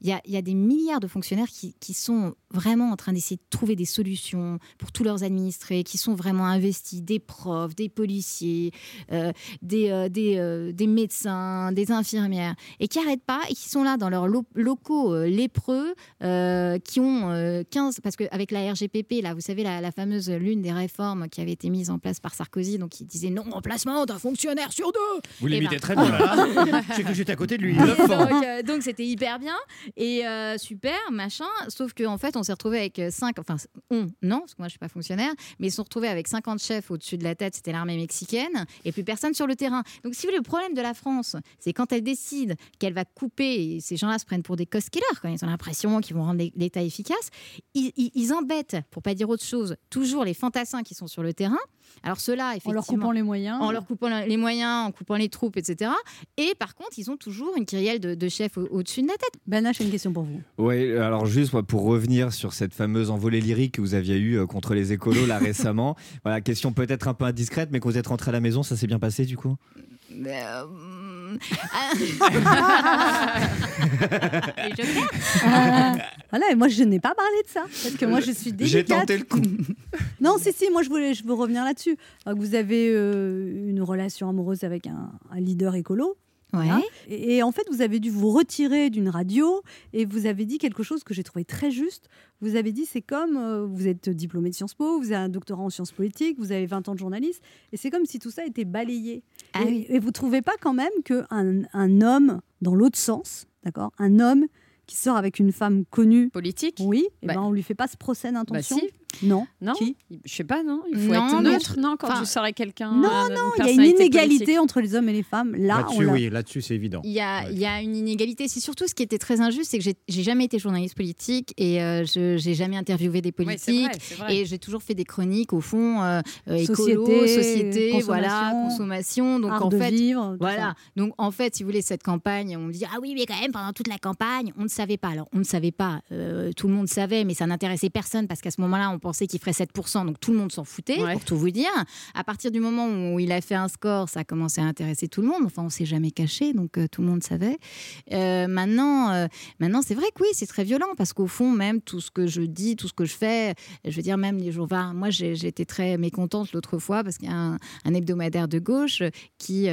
il y a, il y a des milliards de fonctionnaires qui, qui sont vraiment en train d'essayer de trouver des solutions pour tous leurs administrés, qui sont vraiment investis, des profs, des policiers, euh, des, euh, des, euh, des médecins, des infirmières, et qui n'arrêtent pas et qui sont là dans leurs lo- locaux euh, lépreux, euh, qui ont euh, 15... Parce qu'avec la RGPP, là, vous savez, la, la fameuse, l'une des réformes qui avait été mise en place par Sarkozy, donc il disait non remplacement d'un fonctionnaire sur deux Vous Eh l'imitez ben. très bien là. Cru que j'étais à côté de lui. donc, euh, donc c'était hyper bien. Et euh, super machin. Sauf qu'en en fait on s'est retrouvé avec 5 enfin on non parce que moi je suis pas fonctionnaire mais ils se sont retrouvés avec 50 chefs au-dessus de la tête. C'était l'armée mexicaine et plus personne sur le terrain. Donc si vous voulez le problème de la France c'est quand elle décide qu'elle va couper et ces gens-là se prennent pour des cost quand ils ont l'impression qu'ils vont rendre l'État efficace. Ils, ils- ils embêtent pour pas dire autre chose toujours les fantassins qui sont sur le terrain alors ceux-là En effectivement leur coupant les moyens. en leur coupant les moyens, en coupant les troupes, etc. Et par contre, ils ont toujours une kyrielle de, de chefs au- au-dessus de la tête. Ben j'ai une question pour vous. Oui, alors juste moi, pour revenir sur cette fameuse envolée lyrique que vous aviez eue euh, contre les écolos là récemment. Voilà, question peut-être un peu indiscrète, mais quand vous êtes rentré à la maison, ça s'est bien passé du coup? Euh, Ah, voilà, et moi je n'ai pas parlé de ça parce que moi je suis J'ai délicate. tenté le coup. Non, si, si, moi je voulais, je veux revenir là-dessus. Euh, Vous avez euh, une relation amoureuse avec un, un leader écolo. Ouais. hein, et, et en fait, vous avez dû vous retirer d'une radio et vous avez dit quelque chose que j'ai trouvé très juste. Vous avez dit c'est comme euh, vous êtes diplômé de Sciences Po, vous avez un doctorat en sciences politiques, vous avez 20 ans de journaliste et c'est comme si tout ça était balayé. Ah et, oui. et vous trouvez pas quand même qu'un un homme dans l'autre sens, d'accord, un homme qui sort avec une femme connue, Politique oui, et Bah. ben on lui fait pas ce procès d'intention. Bah si. Non. Non Qui Je sais pas, non Il faut Non, être neutre, je- non Quand enfin, tu sors avec quelqu'un. Non, euh, non, il y a une inégalité politique. entre les hommes et les femmes. Là, Là-dessus, oui, là-dessus, c'est évident. Il y, a, Ouais. il y a une inégalité. C'est surtout ce qui était très injuste, c'est que j'ai- j'ai jamais été journaliste politique et euh, je j'ai jamais interviewé des Ouais, c'est politiques. vrai, c'est vrai. Et j'ai toujours fait des chroniques au fond euh, euh, Société, écolo, société, consommation, voilà, consommation. Donc art en de fait, vivre. tout Voilà. ça. Donc en fait, si vous voulez, cette campagne, on me dit ah oui, mais quand même pendant toute la campagne, on ne savait pas. Alors on ne savait pas. euh, tout le monde savait, mais ça n'intéressait personne parce qu'à ce moment-là, on pensait qu'il ferait 7%, donc tout le monde s'en foutait, pour tout vous dire. À partir du moment où il a fait un score, ça a commencé à intéresser tout le monde. Enfin, on s'est jamais caché, donc euh, tout le monde savait. Euh, maintenant, euh, maintenant c'est vrai que oui, c'est très violent, parce qu'au fond, même tout ce que je dis, tout ce que je fais, je veux dire, même les jours... Enfin, moi, été très mécontente l'autre fois, parce qu'il y a un, un hebdomadaire de gauche qui,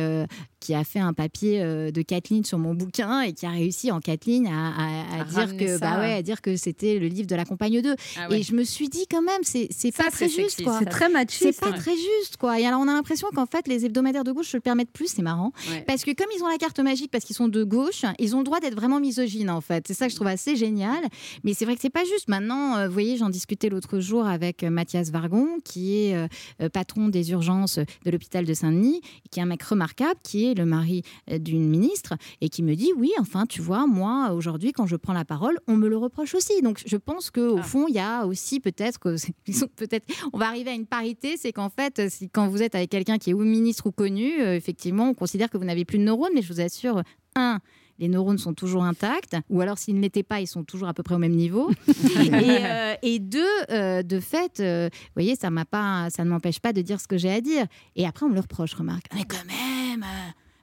qui a fait un papier euh, de quatre lignes sur mon bouquin et qui a réussi en quatre lignes à, à- à À dire que ça. bah ouais, à dire que c'était le livre de la compagne 2. Ah ouais. Et je me suis dit quand même, c'est c'est pas c'est très juste quoi. C'est très C'est machiste. pas très juste quoi. Et alors on a l'impression qu'en fait les hebdomadaires de gauche se le permettent plus, c'est marrant. Ouais. Parce que comme ils ont la carte magique parce qu'ils sont de gauche, ils ont le droit d'être vraiment misogynes en fait. C'est ça que je trouve assez génial. Mais c'est vrai que c'est pas juste. Maintenant, euh, vous voyez, j'en discutais l'autre jour avec euh, Mathias Vargon, qui est euh, patron des urgences de l'hôpital de Saint-Denis, qui est un mec remarquable, qui est le mari euh, d'une ministre, et qui me dit oui, enfin, tu vois, moi aujourd'hui, quand je prends la parole, on me le reproche aussi. Donc je pense que au Ah. fond, il y a aussi peut-être que peut-être, on va arriver à une parité, c'est qu'en fait, euh, quand vous êtes avec quelqu'un qui est ou ministre ou connu, euh, effectivement, on considère que vous n'avez plus de neurones, mais je vous assure, un, les neurones sont toujours intacts, ou alors s'ils ne l'étaient pas, ils sont toujours à peu près au même niveau. et, euh, et deux, euh, de fait, euh, vous voyez, ça m'a pas, ça ne m'empêche pas de dire ce que j'ai à dire. Et après, on me le reproche, remarque. Mais quand même.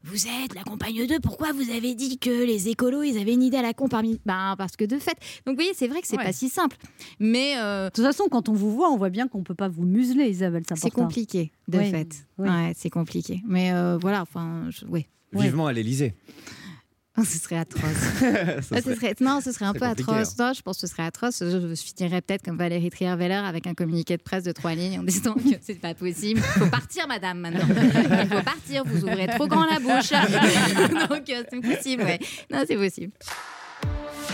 Vous êtes la compagne 2, pourquoi vous avez dit que les écolos, ils avaient une idée à la con parmi... Ben, parce que de fait... Donc, vous voyez, c'est vrai que c'est Ouais. pas si simple. Mais euh, De toute façon, quand on vous voit, on voit bien qu'on peut pas vous museler, Isabelle. c'est compliqué, de Oui, fait. oui. Ouais, c'est compliqué. Mais euh, voilà, enfin, je-. Ouais. Vivement à l'Elysée. Ce serait atroce. Ce serait- Non, ce serait un peu atroce. Non, je pense que ce serait atroce. Je, finirais peut-être comme Valérie Trierweiler avec un communiqué de presse de trois lignes en disant que c'est pas possible. Il faut partir, madame, maintenant. Il faut partir. Vous ouvrez trop grand la bouche. Donc, euh, c'est possible, ouais. Non, c'est possible.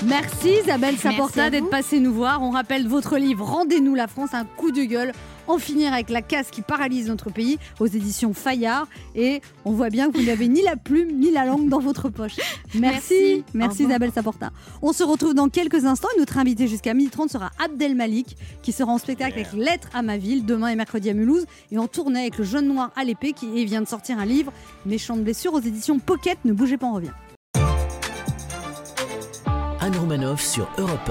Merci Isabelle Saporta d'être passée nous voir. On rappelle votre livre Rendez-nous la France, un coup de gueule. En finir avec la casse qui paralyse notre pays aux éditions Fayard. Et on voit bien que vous n'avez ni la plume ni la langue dans votre poche. Merci. Merci. Isabelle Saporta. On se retrouve dans quelques instants et notre invité jusqu'à 12h30 sera Abdel Malik qui sera en spectacle avec Lettre à ma ville demain et mercredi à Mulhouse et en tournée avec le jeune noir à l'épée qui vient de sortir un livre Méchante blessure aux éditions Pocket. Ne bougez pas, on revient. Anne Romanoff sur Europe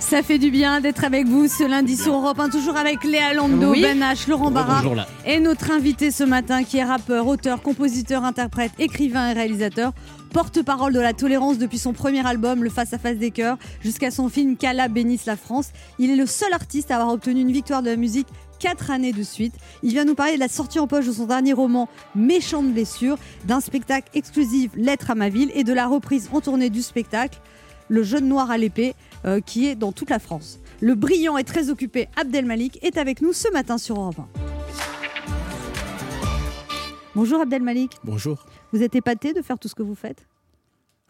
Ça fait du bien d'être avec vous ce lundi sur Europe 1, toujours avec Léa Lando, Oui. Ben H, Laurent Barra et notre invité ce matin qui est rappeur, auteur, compositeur, interprète, écrivain et réalisateur, porte-parole de la tolérance depuis son premier album Le Face à Face des Cœurs jusqu'à son film Kala bénisse la France. Il est le seul artiste à avoir obtenu une victoire de la musique quatre années de suite. Il vient nous parler de la sortie en poche de son dernier roman Méchante blessure, d'un spectacle exclusif Lettre à ma ville et de la reprise en tournée du spectacle Le jeune noir à l'épée euh, qui est dans toute la France. Le brillant et très occupé Abdel Malik est avec nous ce matin sur Europe 1. Bonjour Abdel Malik, Bonjour. vous êtes épaté de faire tout ce que vous faites?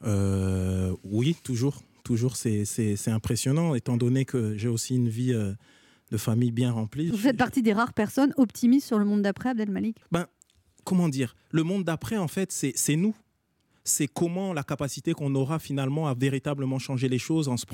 Euh, oui, toujours. Toujours, c'est- impressionnant, étant donné que j'ai aussi une vie euh, de famille bien remplie. Vous faites partie des rares personnes optimistes sur le monde d'après Abdel Malik Ben, comment dire? Le monde d'après, en fait, c'est nous. C'est comment la capacité qu'on aura finalement à véritablement changer les choses. Se.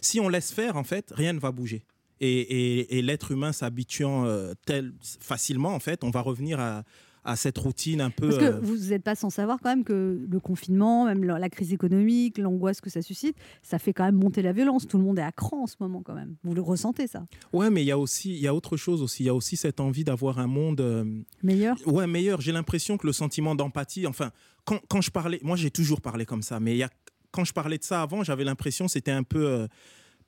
Si on laisse faire, en fait, rien ne va bouger. Et, et- et l'être humain s'habituant euh, tel facilement, en fait, on va revenir à, à cette routine un peu. Parce que euh, vous n'êtes pas sans savoir quand même que le confinement, même la, crise économique, l'angoisse que ça suscite, ça fait quand même monter la violence. Tout le monde est à cran en ce moment quand même. Vous le ressentez ça? Ouais, mais il y a aussi, il y a autre chose aussi. Il y a aussi cette envie d'avoir un monde euh, Meilleur? Ouais, meilleur. J'ai l'impression que le sentiment d'empathie, enfin, quand, quand je parlais, moi j'ai toujours parlé comme ça, mais il y a, quand je parlais de ça avant, j'avais l'impression que c'était un peu euh,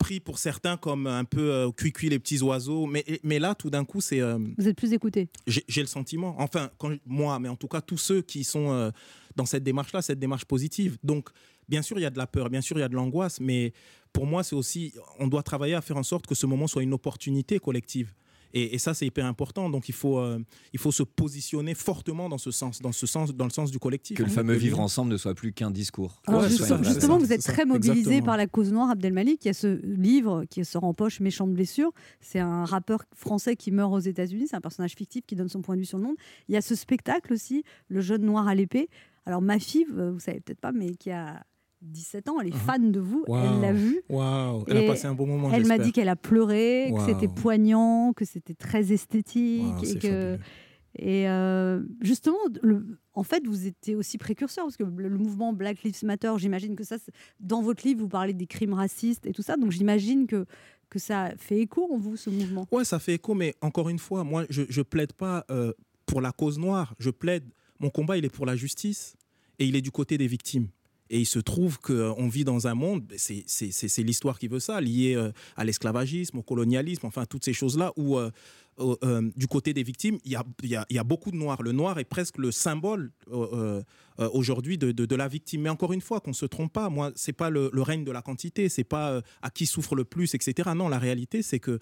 pris pour certains comme un peu euh, cuicui les petits oiseaux. Mais, mais là, tout d'un coup, c'est, euh, Vous êtes plus écouté j'ai le sentiment, enfin, quand, moi, mais en tout cas tous ceux qui sont euh, dans cette démarche-là, cette démarche positive. Donc, bien sûr, il y a de la peur, bien sûr, il y a de l'angoisse, mais pour moi, c'est aussi, on doit travailler à faire en sorte que ce moment soit une opportunité collective. Et, et ça, c'est hyper important. Donc, il faut, euh, il faut se positionner fortement dans ce sens, dans ce sens, dans le sens du collectif. Que le fameux vivre ensemble ne soit plus qu'un discours. Alors Ouais, juste- justement, vous êtes très mobilisé Exactement. par la cause noire, Abdel Malik. Il y a ce livre qui sort en poche, Méchante blessure. C'est un rappeur français qui meurt aux États-Unis. C'est un personnage fictif qui donne son point de vue sur le monde. Il y a ce spectacle aussi, Le jeune noir à l'épée. Alors ma fille, euh, vous savez peut-être pas, mais qui a 17 ans, elle est fan de vous. Elle l'a vu. Elle a passé un bon moment. Elle m'a dit qu'elle a pleuré, que c'était poignant, que c'était très esthétique et que. Et euh, justement, le- en fait, vous étiez aussi précurseur, parce que le, mouvement Black Lives Matter, j'imagine que ça, dans votre livre, vous parlez des crimes racistes et tout ça, donc j'imagine que, que ça fait écho en vous, ce mouvement. Ouais, ça fait écho, mais encore une fois, moi, je, je plaide pas euh, pour la cause noire. Je plaide, mon combat, il est pour la justice et il est du côté des victimes. Et il se trouve qu'on vit dans un monde, c'est- c'est l'histoire qui veut ça, lié euh, à l'esclavagisme, au colonialisme, enfin toutes ces choses-là, où euh, euh, euh, du côté des victimes, il y a, beaucoup de noirs. Le noir est presque le symbole euh, euh, euh, aujourd'hui de, la victime. Mais encore une fois, qu'on se trompe pas, moi, c'est pas le, le règne de la quantité, c'est pas euh, à qui souffre le plus, etc. Non, la réalité, c'est que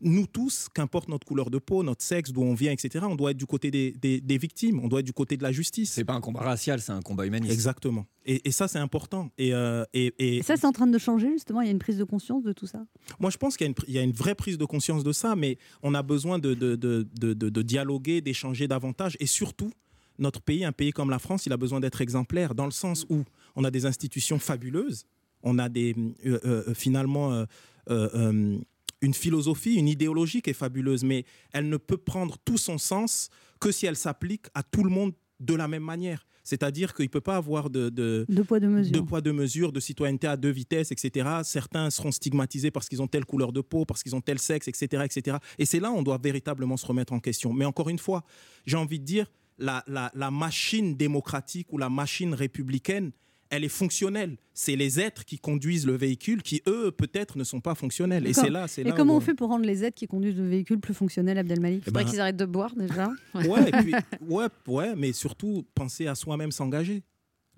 nous tous, qu'importe notre couleur de peau, notre sexe, d'où on vient, etc., on doit être du côté des, des- des victimes, on doit être du côté de la justice. C'est pas un combat racial, c'est un combat humaniste. Exactement. Et, et ça, c'est important. Et, euh, et- ça, c'est en train de changer, justement, il y a une prise de conscience de tout ça? moi, je pense qu'il y, a une pr- il y a une vraie prise de conscience de ça, mais on a besoin de, de, de, de- de- de dialoguer, d'échanger davantage. Et surtout, notre pays, un pays comme la France, il a besoin d'être exemplaire dans le sens où on a des institutions fabuleuses, on a des, euh, euh, finalement euh, euh, euh, une philosophie, une idéologie qui est fabuleuse, mais elle ne peut prendre tout son sens que si elle s'applique à tout le monde de la même manière. C'est-à-dire qu'il ne peut pas avoir de, de, poids, deux mesures. deux poids, deux mesures, de citoyenneté à deux vitesses, etc. Certains seront stigmatisés parce qu'ils ont telle couleur de peau, parce qu'ils ont tel sexe, etc. etc. Et c'est là où on doit véritablement se remettre en question. Mais encore une fois, j'ai envie de dire, la, la, la machine démocratique ou la machine républicaine, elle est fonctionnelle. C'est les êtres qui conduisent le véhicule qui, eux, peut-être ne sont pas fonctionnels. Et c'est là, c'est Et là comment où- on fait pour rendre les aides qui conduisent le véhicule plus fonctionnels, Abdelmalik? Eh Faudrait ben- qu'ils arrêtent de boire déjà. Ouais, et puis, ouais, ouais, mais surtout penser à soi-même s'engager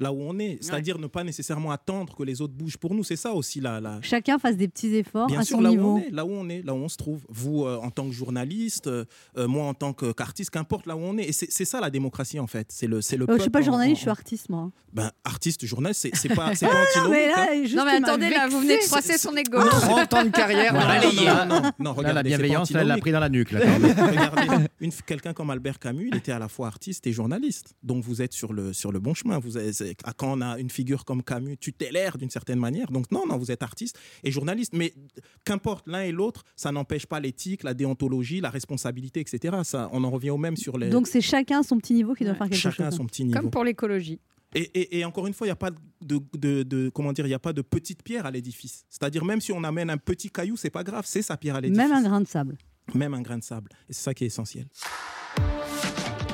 là où on est. C'est-à-dire ne pas nécessairement attendre que les autres bougent pour nous. C'est ça aussi la, la, Chacun fasse des petits efforts Bien à sûr, son là où, on est, là où on est, là où on se trouve. Vous, euh, en tant que journaliste, euh, euh, moi, en tant que- qu'artiste, qu'importe là où on est. Et c'est ça la démocratie, en fait. C'est le, c'est le Euh, je suis pas en- journaliste, en- je suis artiste, moi. Ben, artiste, journaliste, c'est c'est pas, c'est Ah, pas non, mais là, hein. Non, mais attendez, là, vous venez de froisser son ego. Non, 30 ans de carrière, Non, balayé. non, non, non, Là, la regardez, pas bienveillance, là, elle l'a pris dans la nuque. Là, Regardez, une- quelqu'un comme Albert Camus, il était à la fois artiste et journaliste. Donc vous êtes sur le, sur le bon chemin. Vous êtes- c'est- quand on a une figure comme Camus, tutélaire d'une certaine manière. Donc non, non, vous êtes artiste et journaliste. Mais qu'importe l'un et l'autre, ça n'empêche pas l'éthique, la déontologie, la responsabilité, etc. Ça, on en revient au même sur les. Donc c'est chacun à son petit niveau qui doit faire quelque Chacun à chose. son petit niveau. Comme pour l'écologie. Et, et- et encore une fois, il n'y a pas de, de- de- comment dire, il a pas de petite pierre à l'édifice. C'est-à-dire même si on amène un petit caillou, c'est pas grave, c'est sa pierre à l'édifice. Même un grain de sable. Même un grain de sable. Et c'est ça qui est essentiel.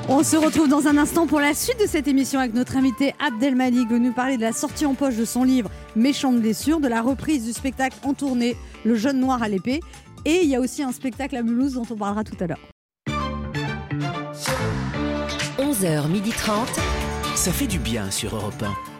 On se retrouve dans un instant pour la suite de cette émission avec notre invité Abdelmalik, venu parler de la sortie en poche de son livre Méchante blessure, de la reprise du spectacle en tournée Le jeune noir à l'épée. Et il y a aussi un spectacle à Mulhouse dont on parlera tout à l'heure. 11h30. Ça fait du bien sur Europe 1.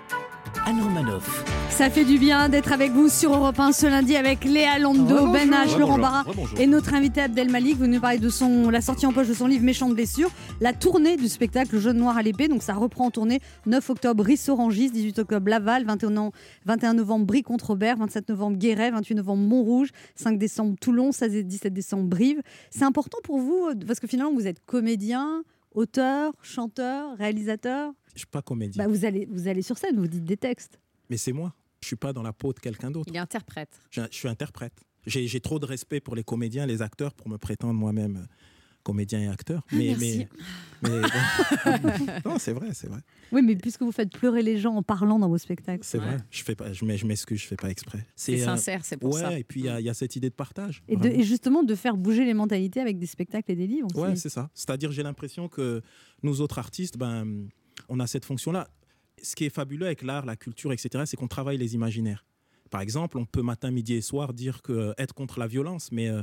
Anne Romanoff. Ça fait du bien d'être avec vous sur Europe 1 ce lundi avec Léa Lando, Rebonjour. Ben H. Laurent Barra et notre invité Abdelmalik venu parler de son, la sortie en poche de son livre Méchante blessure, la tournée du spectacle Le Jeune Noir à l'épée. Donc ça reprend en tournée 9 octobre Rissorangis, 18 octobre Laval, 21, an- 21 novembre Brie-contre-Robert, 27 novembre Guéret, 28 novembre Montrouge, 5 décembre Toulon, 16 et 17 décembre Brive. C'est important pour vous euh, parce que finalement vous êtes comédien, auteur, chanteur, réalisateur. Je suis pas comédien. Bah, vous, allez, vous allez sur scène, vous dites des textes. Mais c'est moi. Je suis pas dans la peau de quelqu'un d'autre. Il est interprète. Je, je suis interprète. J'ai trop de respect pour les comédiens, les acteurs, pour me prétendre moi-même euh, comédien et acteur. Ah, Mais, merci. mais, mais- non, c'est vrai, c'est vrai. Oui, mais puisque vous faites pleurer les gens en parlant dans vos spectacles. C'est vrai. Je fais pas, je je m'excuse, je fais pas exprès. C'est sincère, c'est pour ouais, ça. Et puis il y, a- il y a cette idée de partage. Et, de- vraiment. et justement de faire bouger les mentalités avec des spectacles et des livres. aussi. Ouais, c'est ça. C'est-à-dire, j'ai l'impression que nous autres artistes, ben, on a cette fonction-là. Ce qui est fabuleux avec l'art, la culture, etc., c'est qu'on travaille les imaginaires. Par exemple, on peut matin, midi et soir dire que euh, être contre la violence, mais euh,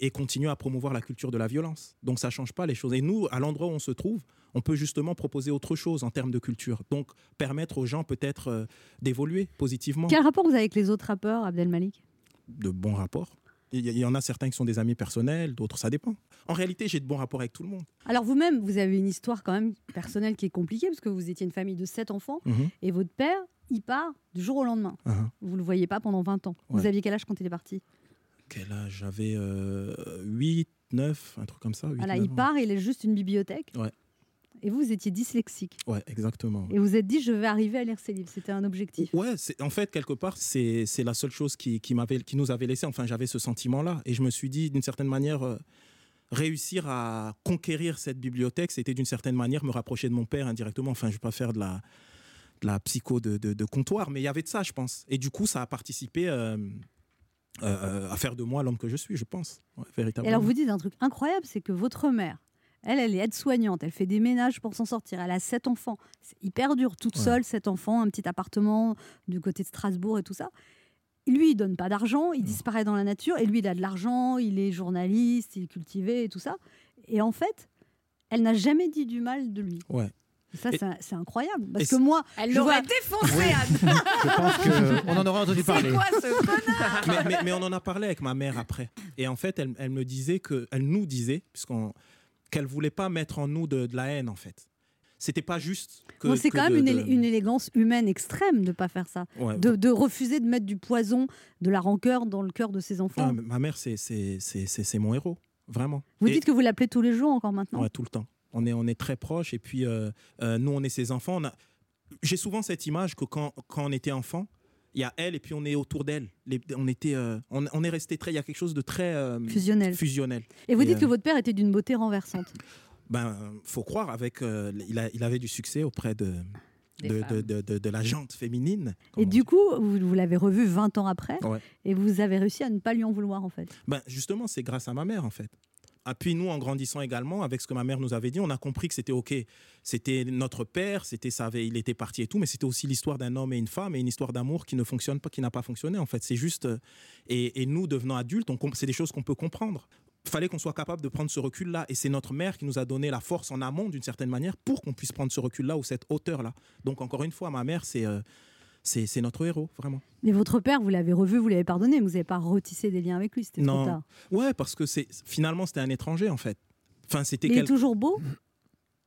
et continuer à promouvoir la culture de la violence. Donc ça change pas les choses. Et nous, à l'endroit où on se trouve, on peut justement proposer autre chose en termes de culture. Donc permettre aux gens peut-être euh, d'évoluer positivement. Quel rapport vous avez avec les autres rappeurs, Abdelmalik? De bons rapports. Il y, en a certains qui sont des amis personnels, d'autres ça dépend. En réalité, j'ai de bons rapports avec tout le monde. Alors vous-même, vous avez une histoire quand même personnelle qui est compliquée parce que vous étiez une famille de sept enfants Mhm. et votre père, il part du jour au lendemain. Uh-huh. Vous le voyez pas pendant 20 ans. Vous aviez quel âge quand il est parti? Quel âge? J'avais euh, 8, 9, un truc comme ça. 8, Voilà, 9 il part, il est juste une bibliothèque. Ouais. Et vous, vous étiez dyslexique. Ouais, exactement. Et vous vous êtes dit, je vais arriver à lire ces livres. C'était un objectif. Ouais, en fait, quelque part, c'est c'est la seule chose qui, qui, m'avait, qui nous avait laissé. Enfin, j'avais ce sentiment-là. Et je me suis dit, d'une certaine manière, euh, réussir à conquérir cette bibliothèque, c'était d'une certaine manière me rapprocher de mon père indirectement. Enfin, je ne vais pas faire de la, de la psycho de, de- de comptoir, mais il y avait de ça, je pense. Et du coup, ça a participé euh, euh, à faire de moi l'homme que je suis, je pense. Ouais, Et véritablement. alors vous dites un truc incroyable, c'est que votre mère, elle, elle est aide-soignante, elle fait des ménages pour s'en sortir, elle a sept enfants. C'est hyper dur, toute Ouais. seule, sept enfants, un petit appartement du côté de Strasbourg et tout ça. Lui, il donne pas d'argent, il disparaît dans la nature, et lui, il a de l'argent, il est journaliste, il est cultivé et tout ça. Et en fait, elle n'a jamais dit du mal de lui. Ouais. Ça, c'est- incroyable. Parce que moi, Elle l'aurait vois- défoncé, Anne. Je pense qu'on en aura entendu parler. C'est quoi ce connard mais, mais- mais on en a parlé avec ma mère après. Et en fait, elle, elle me disait que, elle nous disait, puisqu'on, qu'elle voulait pas mettre en nous de, de la haine en fait. C'était pas juste que. Bon, c'est quand même de- une, de- élé- une élégance humaine extrême de pas faire ça. Ouais. De, de refuser de mettre du poison, de la rancœur dans le cœur de ses enfants. Ah, ma mère, c'est, c'est, c'est, c'est- c'est mon héros, vraiment. Vous Et- dites que vous l'appelez tous les jours encore maintenant Ouais, tout le temps. On est, on est très proches. Et puis, euh, euh, nous, on est ses enfants. On a... J'ai souvent cette image que quand, quand on était enfant, il y a elle et puis on est autour d'elle. Les- On, était, euh, on, on est resté très. Il y a quelque chose de très. euh, Fusionnel. fusionnel. Et vous dites euh, que votre père était d'une beauté renversante. Ben, faut croire, avec, euh, il, a, il avait du succès auprès de, de, de, de, la jante féminine. Et du coup, vous, vous l'avez revu 20 ans après, Ouais. et vous avez réussi à ne pas lui en vouloir en fait. Ben, justement, c'est grâce à ma mère, en fait. Et puis nous, en grandissant également, avec ce que ma mère nous avait dit, on a compris que c'était OK. C'était notre père, c'était ça avait, il était parti et tout, mais c'était aussi l'histoire d'un homme et une femme et une histoire d'amour qui ne fonctionne pas, qui n'a pas fonctionné, en fait. C'est juste... euh, Et, nous, devenant adultes, c'est des choses qu'on peut comprendre. fallait qu'on soit capable de prendre ce recul-là. Et c'est notre mère qui nous a donné la force en amont, d'une certaine manière, pour qu'on puisse prendre ce recul-là ou cette hauteur-là. Donc, encore une fois, ma mère, c'est... euh, c'est c'est notre héros, vraiment. Mais votre père, vous l'avez revu, vous l'avez pardonné, mais vous n'avez pas retissé des liens avec lui, c'était trop Non. tard. Ouais, parce que c'est finalement c'était un étranger en fait. Enfin, c'était Mais il est quel- toujours beau?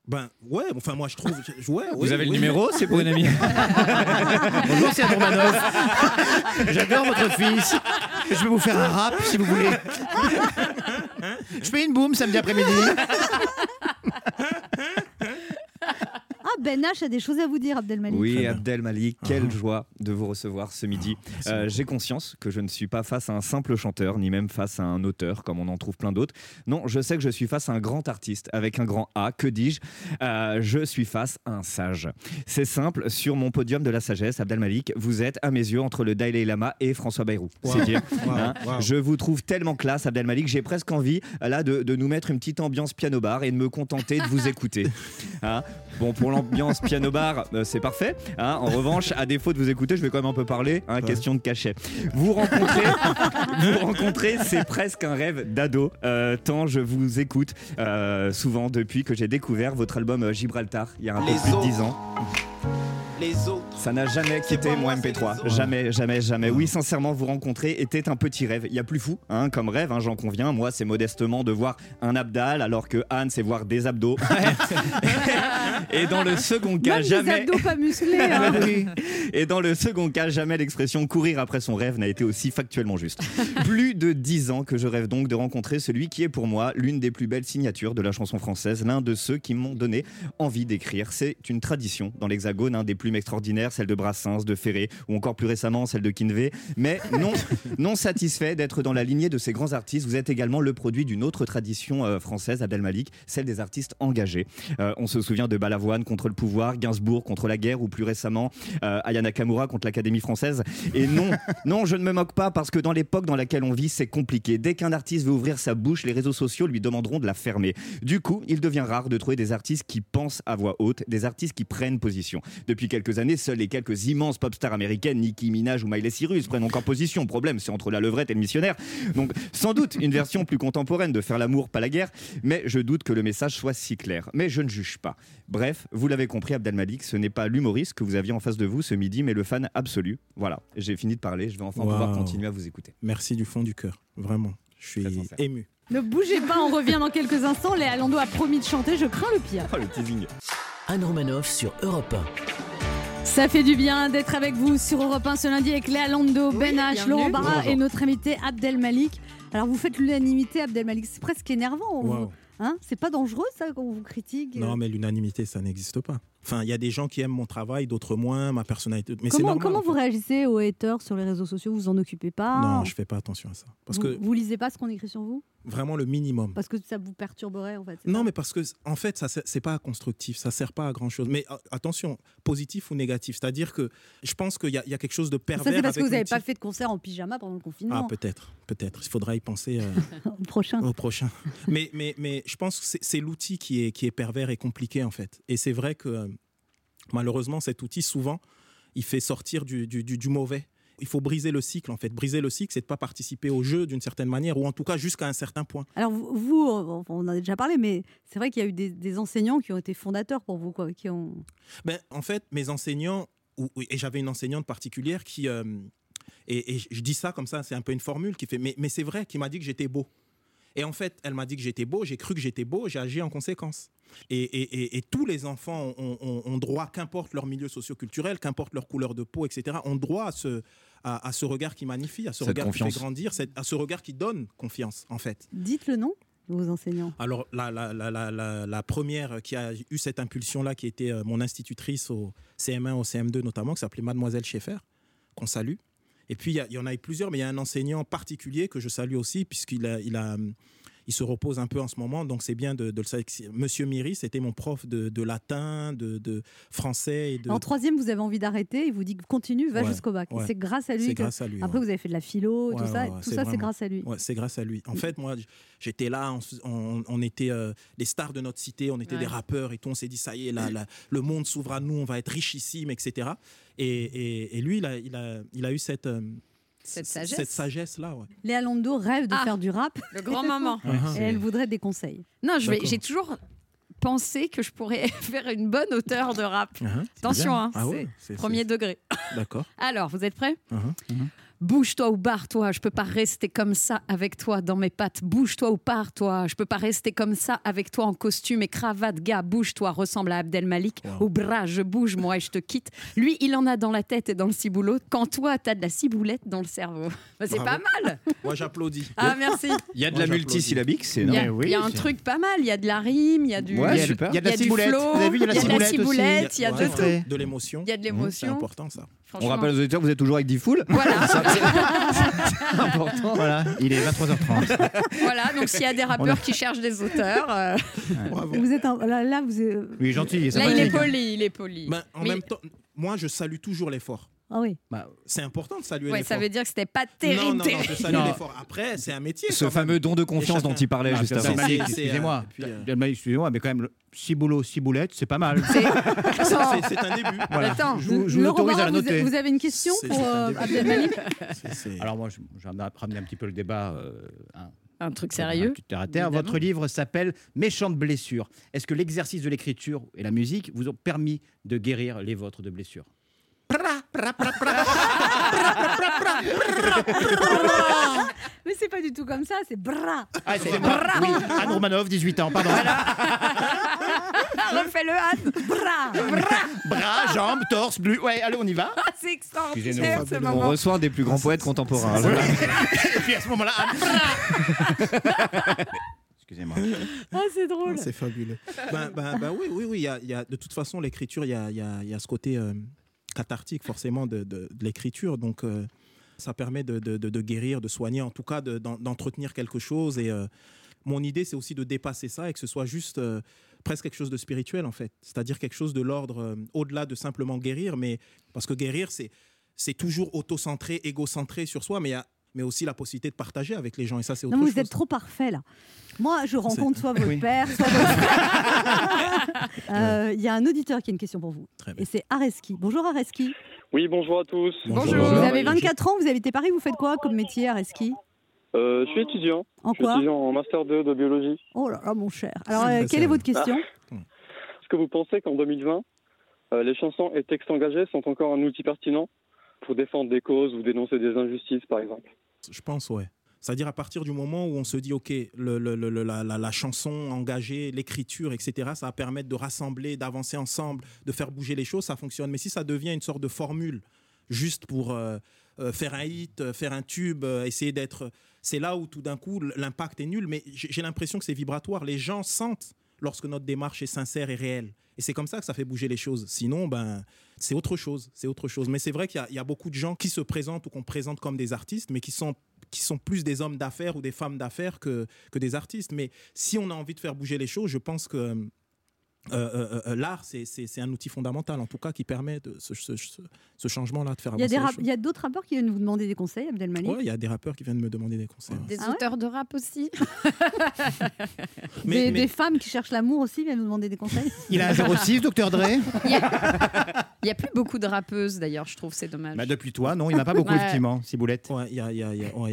Ben ouais, enfin moi je trouve. je- ouais, Vous oui, avez le oui. numéro C'est pour une amie Bonjour, c'est Anne Romanoff. J'adore votre fils. Je vais vous faire un rap si vous voulez. Je fais une boum samedi après-midi. Ah, Ben H a des choses à vous dire, Abdelmalik. Oui, Abdel Malik, Ah. quelle joie de vous recevoir ce midi. Euh, J'ai conscience que je ne suis pas face à un simple chanteur, ni même face à un auteur, comme on en trouve plein d'autres. Non, je sais que je suis face à un grand artiste, avec un grand A, que dis-je Euh, Je suis face à un sage. C'est simple, sur mon podium de la sagesse, Abdel Malik, vous êtes, à mes yeux, entre le Dalai Lama et François Bayrou. Wow. C'est dire. Wow, hein. wow. Je vous trouve tellement classe, Abdel Malik, j'ai presque envie, là, de, de nous mettre une petite ambiance piano-bar et de me contenter de vous écouter. Hein bon, pour l'ambiance piano-bar, euh, c'est parfait. hein. en revanche, à défaut de vous écouter, je vais quand même un peu parler. hein, Question de cachet. Vous rencontrez, vous rencontrez, c'est presque un rêve d'ado. euh, tant je vous écoute euh, souvent depuis que j'ai découvert votre album Gibraltar il y a un peu Les plus de autres. 10 ans. Les autres. Ça n'a jamais quitté mon MP3. Jamais, jamais, jamais. Oui, sincèrement, vous rencontrer était un petit rêve. Il y a plus fou, hein, comme rêve, hein, j'en conviens. Moi, c'est modestement de voir un abdal, alors que Anne, c'est voir des abdos. Et dans le second cas, Même jamais. des abdos pas musclés. hein. Et dans le second cas, jamais l'expression courir après son rêve n'a été aussi factuellement juste. Plus de dix ans que je rêve donc de rencontrer celui qui est pour moi l'une des plus belles signatures de la chanson française, l'un de ceux qui m'ont donné envie d'écrire. C'est une tradition dans l'Hexagone, un des plumes extraordinaires, celle de Brassens, de Ferré ou encore plus récemment celle de Kinvey. Mais non, non satisfait d'être dans la lignée de ces grands artistes, vous êtes également le produit d'une autre tradition euh, française, Abdel Malik, celle des artistes engagés. Euh, on se souvient de Balavoine contre le pouvoir, Gainsbourg contre la guerre ou plus récemment euh, Aya Nakamura contre l'Académie française. Et non, non, je ne me moque pas parce que dans l'époque dans laquelle on vit, c'est compliqué. Dès qu'un artiste veut ouvrir sa bouche, les réseaux sociaux lui demanderont de la fermer. Du coup, il devient rare de trouver des artistes qui pensent à voix haute, des artistes qui prennent position. Depuis quelques années, seuls les quelques immenses pop stars américaines, Nicki Minaj ou Miley Cyrus, prennent encore position. Problème, c'est entre la levrette et le missionnaire. Donc, sans doute une version plus contemporaine de faire l'amour, pas la guerre, mais je doute que le message soit si clair. Mais je ne juge pas. Bref, vous l'avez compris, Abdel Malik, ce n'est pas l'humoriste que vous aviez en face de vous ce midi, mais le fan absolu. Voilà, j'ai fini de parler, je vais enfin pouvoir Waouh. continuer à vous écouter. Merci du fond du cœur, vraiment. Je suis ému. Ne bougez pas, on revient dans quelques instants. Léa Lando a promis de chanter, je crains le pire. Oh, le teasing. Anne Romanoff sur Europe Ça fait du bien d'être avec vous sur Europe 1 ce lundi avec Léa Lando, Ben H. Laurent Barra Bonjour. et notre invité Abdel Malik. Alors vous faites l'unanimité Abdel Malik, c'est presque énervant. Hein c'est pas dangereux ça quand on vous critique Non, mais l'unanimité, ça n'existe pas. Enfin, il y a des gens qui aiment mon travail, d'autres moins, ma personnalité. Mais Comment, normal. comment en vous réagissez aux haters sur les réseaux sociaux? Vous vous en occupez pas? Non, je fais pas attention à ça. Parce vous, que vous lisez pas ce qu'on écrit sur vous? Vraiment le minimum. Parce que ça vous perturberait en fait. Non, mais parce que en fait, ça c'est pas constructif, ça sert pas à grand chose. Mais attention, positif ou négatif, c'est-à-dire que je pense qu'il y, y a quelque chose de pervers. Ça c'est parce que vous n'avez pas fait de concert en pyjama pendant le Ah, confinement. peut-être, peut-être. Il faudra y penser euh, Au prochain. au prochain. mais, mais, mais je pense que c'est- c'est l'outil qui est, qui est pervers et compliqué, en fait. Et c'est vrai que euh, malheureusement, cet outil, souvent, il fait sortir du, du- du- du mauvais. Il faut briser le cycle, en fait. Briser le cycle, c'est de pas participer au jeu d'une certaine manière, ou en tout cas jusqu'à un certain point. Alors vous, on en a déjà parlé, mais c'est vrai qu'il y a eu des, des enseignants qui ont été fondateurs pour vous, quoi, qui ont. Ben, en fait, mes enseignants, et j'avais une enseignante particulière qui, euh, et, et je dis ça comme ça, c'est un peu une formule qui fait, mais, mais c'est vrai, qui m'a dit que j'étais beau. Et en fait, elle m'a dit que j'étais beau, j'ai cru que j'étais beau, j'ai agi en conséquence. Et, et- et- et tous les enfants ont, ont- ont droit, qu'importe leur milieu socioculturel, qu'importe leur couleur de peau, etc., ont droit à ce, à, à ce regard qui magnifie, à ce Cette regard qui fait grandir, cette- à ce regard qui donne confiance, en fait. Dites le nom de vos enseignants. Alors, la, la, la, la, la- la première qui a eu cette impulsion-là, qui était euh, mon institutrice au CM1, au CM2 notamment, qui s'appelait Mademoiselle Schaeffer, qu'on salue. Et puis, il y en a eu plusieurs, mais il y a un enseignant particulier que je salue aussi, puisqu'il a, il se repose un peu en ce moment, donc c'est bien de, de le savoir. Monsieur Miri, c'était mon prof de, de latin, de, de français et de... En troisième, vous avez envie d'arrêter, il vous dit continue, va Ouais, jusqu'au bac. Ouais. C'est grâce à lui. C'est que- grâce à lui, Après, vous avez fait de la philo, tout ça. tout ça, c'est grâce à lui. Ouais, c'est grâce à lui. En fait, moi, j'étais là, on, se- on- on était euh, les stars de notre cité, on était des rappeurs et tout. On s'est dit, ça y est, là, là, le monde s'ouvre à nous, on va être richissime, etc. Et, et- et lui, il a, il a, il a eu cette, euh, Cette sagesse. Cette sagesse-là, ouais. Léa Lando rêve de Ah, faire du rap. Le grand moment. Et elle voudrait des conseils. Non, je vais- D'accord. j'ai toujours pensé que je pourrais faire une bonne auteur de rap. Uh-huh. Attention, hein, Ah c'est- premier degré. D'accord. Alors, vous êtes prêts? Uh-huh. Bouge-toi ou barre-toi, je peux pas rester comme ça avec toi dans mes pattes. Bouge-toi ou pars-toi, je peux pas rester comme ça avec toi en costume et cravate. Gars, bouge-toi, ressemble à Abdel Malik. Au bras, je bouge, moi, et je te quitte. Lui, il en a dans la tête et dans le ciboulot. Quand toi, t'as de la ciboulette dans le cerveau. Bah, c'est pas mal. Moi, j'applaudis. Ah, merci. Il y a de Moi, la multisyllabique, c'est Il y a, énorme. il y a un truc pas mal. Il y a de la rime, il y a du. Ouais, il y a, super. Il y a de la ciboulette. flow, Vous avez vu, il y a de la il y a de la ciboulette aussi. ciboulette, il y a de ouais. tout. De l'émotion. Il y a de C'est l'émotion. important, ça. On rappelle aux auditeurs vous êtes toujours avec Diffoul. Voilà. C'est important. Voilà, il est 23h30. voilà, donc s'il y a des rappeurs qui cherchent des auteurs, euh, Vous êtes un- là, là, vous êtes- Oui, gentil. là il est poli, il est poli. Ben, en Mais- même temps, moi, je salue toujours l'effort. Ah oui. C'est important de saluer Ouais, l'effort. ça veut dire que c'était pas terrible. Non, non, non, je salue l'effort. Après, c'est un métier. Ce fameux don de confiance chacun- dont il parlait Ah, juste avant. excusez-moi. euh, puis, euh, Abdel Malik, excusez-moi, mais quand même, le ciboulot, ciboulette, c'est pas mal. C'est un début. Voilà. Attends, je vous, je vous Laurent autorise à la noter. vous avez une question pour un euh, début. Abdel Malik C'est- c'est- Alors moi, je- j'ai ramené un petit peu le débat. euh, hein, Un truc un sérieux. petit terre à terre. évidemment. Votre livre s'appelle Méchante blessure. Est-ce que l'exercice de l'écriture et la musique vous ont permis de guérir les vôtres de blessures? Mais c'est pas du tout comme ça, c'est bras. Ah, c'est oui, Anne Romanov, 18 ans, pardon. Refais-le, Anne. Bras. Bras, jambes, torse, bleu. Ouais, allez, on y va. Ah, c'est extraordinaire ce On moment. reçoit un des plus grands poètes contemporains. Et puis à ce moment-là, Anne. Excusez-moi. Ah, c'est drôle. C'est fabuleux. ben, ben, ben oui, oui, oui. il y a- il y a, de toute façon, l'écriture, il y a, il y a- il y a ce côté euh, cathartique, forcément, de, l'écriture. Donc, euh, ça permet de, guérir, de soigner, en tout cas, de- d'en- d'entretenir quelque chose. Et euh, mon idée, c'est aussi de dépasser ça et que ce soit juste euh, presque quelque chose de spirituel, en fait. C'est-à-dire quelque chose de l'ordre au-delà de simplement guérir. Mais, parce que guérir, c'est c'est toujours auto-centré, égocentré sur soi, mais il y a mais aussi la possibilité de partager avec les gens. Et ça, c'est autre Non, chose. vous êtes trop parfait là. Moi, je rencontre soit votre Oui. père, soit votre. Euh, Il y a un auditeur qui a une question pour vous. Très bien. Et c'est Areski. Bonjour Areski. Oui, bonjour à tous. Vous avez 24 ans, vous habitez Paris, vous faites quoi comme métier Areski? Euh, je suis étudiant. En je suis quoi? étudiant en Master 2 de biologie. Oh là là, mon cher. Alors, euh, quelle est votre question? Est-ce que vous pensez qu'en 2020, euh, les chansons et textes engagés sont encore un outil pertinent pour défendre des causes ou dénoncer des injustices, par exemple? Je pense, ouais. C'est-à-dire à partir du moment où on se dit, OK, la, chanson engagée, l'écriture, etc., ça va permettre de rassembler, d'avancer ensemble, de faire bouger les choses, ça fonctionne. Mais si ça devient une sorte de formule, juste pour euh, euh, faire un hit, euh, faire un tube, essayer d'être... C'est là où tout d'un coup, l'impact est nul, mais j'ai l'impression que c'est vibratoire. Les gens sentent lorsque notre démarche est sincère et réelle. Et c'est comme ça que ça fait bouger les choses. Sinon, ben, c'est autre chose. C'est autre chose. Mais c'est vrai qu'il y a- beaucoup de gens qui se présentent ou qu'on présente comme des artistes, mais qui sont qui sont plus des hommes d'affaires ou des femmes d'affaires que, que des artistes. Mais si on a envie de faire bouger les choses, je pense que euh, euh, euh, l'art, c'est- un outil fondamental, en tout cas, qui permet de ce, ce- ce- ce changement-là de faire Il y a avancer il y a d'autres rappeurs qui viennent vous demander des conseils, Abdelmalik? Ouais, il y a des rappeurs qui viennent me demander des conseils. ouais. Des Ah ouais? auteurs de rap aussi. Mais- des, mais- des femmes qui cherchent l'amour aussi viennent nous demander des conseils? Il a un 06, Dr. Dre? Il y a, il y a plus beaucoup de rappeuses d'ailleurs, je trouve, c'est dommage. Bah, Depuis toi, non, il n'y en a pas beaucoup, Ouais. effectivement, Ciboulette. Il y